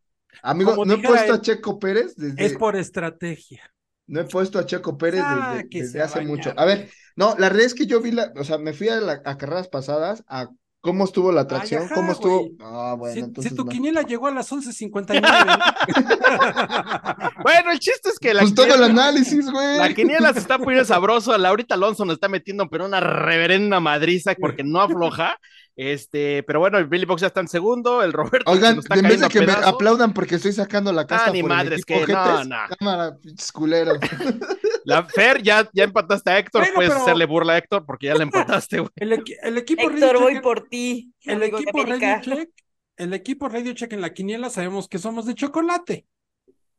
Amigo, Como no he puesto él, a Checo Pérez desde. Es por estrategia. No he puesto a Checo Pérez Ah, desde, hace mucho. A ver, no, la realidad es que yo vi la, o sea, me fui a, la- a carreras pasadas a cómo estuvo la atracción, ajá, cómo estuvo. güey. Ah, bueno, si, entonces si tu no. quiniela llegó a las 11.59. Bueno, el chiste es que la Pues todo el quiniela, análisis, güey. la quiniela se está poniendo sabroso. Laurita Alonso nos está metiendo pero una reverenda madriza porque no afloja. Este, pero bueno, el Billy Box ya está en segundo, el Roberto Oigan, en vez de que me aplaudan porque estoy sacando la casta Ah, ni por el madres equipo que- no, no. cámara, culeros. La Fer, ya, ya empataste a Héctor, Bueno, puedes pero- hacerle burla a Héctor porque ya le empataste, güey. el, equi- el equipo Héctor, Radio voy Check- por ti. el de equipo Radio. Check, el equipo Radio Check en la quiniela sabemos que somos de chocolate.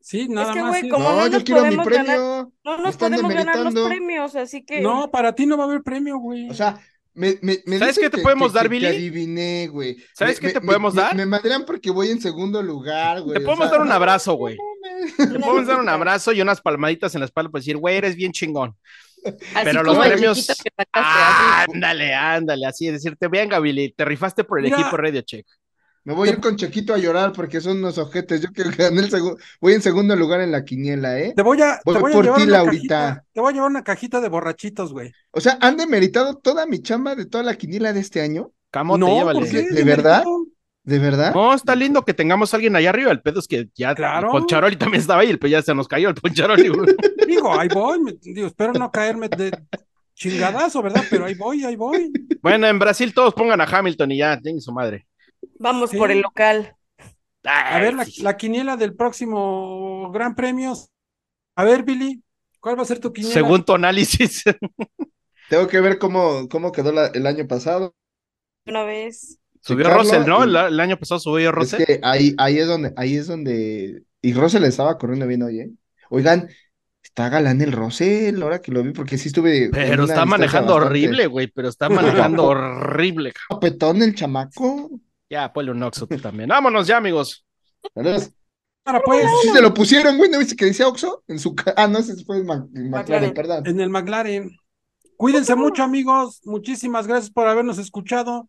Sí, nada que, más. güey, es- como no, no yo quiero mi premio. ganar- No nos podemos ganar los premios, así que. No, para ti no va a haber premio, güey. O sea, me, me, me ¿Sabes qué te que- podemos que- dar, que- Billy? Que adiviné, güey. ¿Sabes Me- qué te me- podemos me- dar? Me, madrean porque voy en segundo lugar, güey. Te o podemos sea, dar un abrazo, güey. Te podemos dar un abrazo y unas palmaditas en la espalda para decir, güey, eres bien chingón. Así Pero los premios. chiquito que sacaste, así. Ándale, ándale, así decirte, venga, Billy, te rifaste por el Mira. equipo Radio Check. Me voy a ir con Chequito a llorar porque son unos ojetes. Yo que gané el segundo, voy en segundo lugar en la quiniela, ¿eh? Te voy a, Voy te voy a por llevar ti, una Laurita. cajita, te voy a llevar una cajita de borrachitos, güey. O sea, han demeritado toda mi chamba de toda la quiniela de este año. Camote, no, llévale. ¿por qué? ¿De verdad? ¿De verdad? No, está lindo que tengamos a alguien allá arriba. El pedo es que ya Claro. el Poncharoli también estaba ahí, el pedo ya se nos cayó el Poncharoli. güey. Digo, ahí voy, me- digo, espero no caerme de chingadazo, ¿verdad? Pero ahí voy, ahí voy. bueno, en Brasil todos pongan a Hamilton y ya, tiene su madre. Vamos Sí. por el local. A ver, la, quiniela del próximo Gran Premio. A ver, Billy, ¿cuál va a ser tu quiniela? Según tu análisis. Tengo que ver cómo, cómo quedó la- el año pasado. Una vez. Subió Russell, ¿no? y- El, el año pasado subió Es Russell. que ahí, ahí es donde, ahí es donde. Y Russell estaba corriendo bien hoy, ¿eh? Oigan, está galán el Russell, ahora que lo vi, porque sí estuve. Pero está manejando bastante- horrible, güey, pero está manejando horrible. Guapetón el chamaco. Ya, ponle un Oxo tú también. Vámonos ya, amigos. ¿Verdad? Ahora pues, Sí se lo pusieron, güey, ¿no viste que decía Oxo? En su Ah, no, ese fue el Mac- McLaren, McLaren. perdón. en el McLaren. Cuídense mucho, amigos. Muchísimas gracias por habernos escuchado.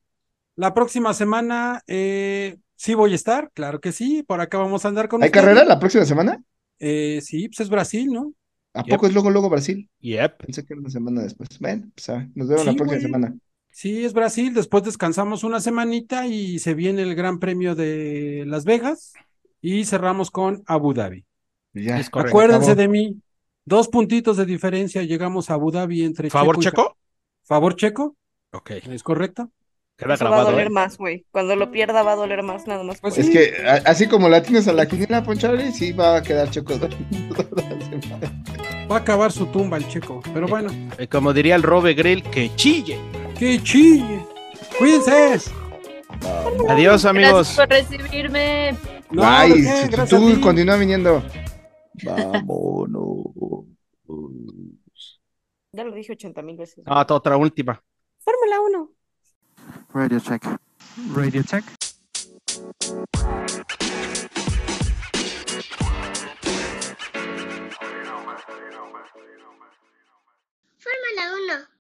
La próxima semana, eh, sí voy a estar, claro que sí. Por acá vamos a andar con ¿Hay ustedes. carrera la próxima semana? Eh, sí, pues es Brasil, ¿no? ¿A Yep. poco es luego, luego Brasil? Yep. Pensé que era una semana después. Bueno, pues ah, nos vemos la próxima güey. semana. Sí, es Brasil, después descansamos una semanita y se viene el Gran Premio de Las Vegas y cerramos con Abu Dhabi. Ya. Es correcto. Acuérdense acabó. de mí, dos puntitos de diferencia, llegamos a Abu Dhabi entre ¿Favor y checo? Ca- ¿Favor checo? Ok. ¿Es correcto? Queda Eso va a doler ¿eh? más, güey. Cuando lo pierda va a doler más, nada más. Pues Es sí. que así como la tienes a la quiniela, Ponchale, sí va a quedar choco. toda la semana. Va a acabar su tumba el checo, pero bueno, Eh, Como diría el Robe Grill, que chille que chille. Cuídense. Adiós, amigos. Gracias por recibirme. No, Ay, tú continúa viniendo. Vámonos. Ya lo dije 80 mil veces. Ah, otra última. Fórmula 1. Radio check. Radio check. Fórmula 1.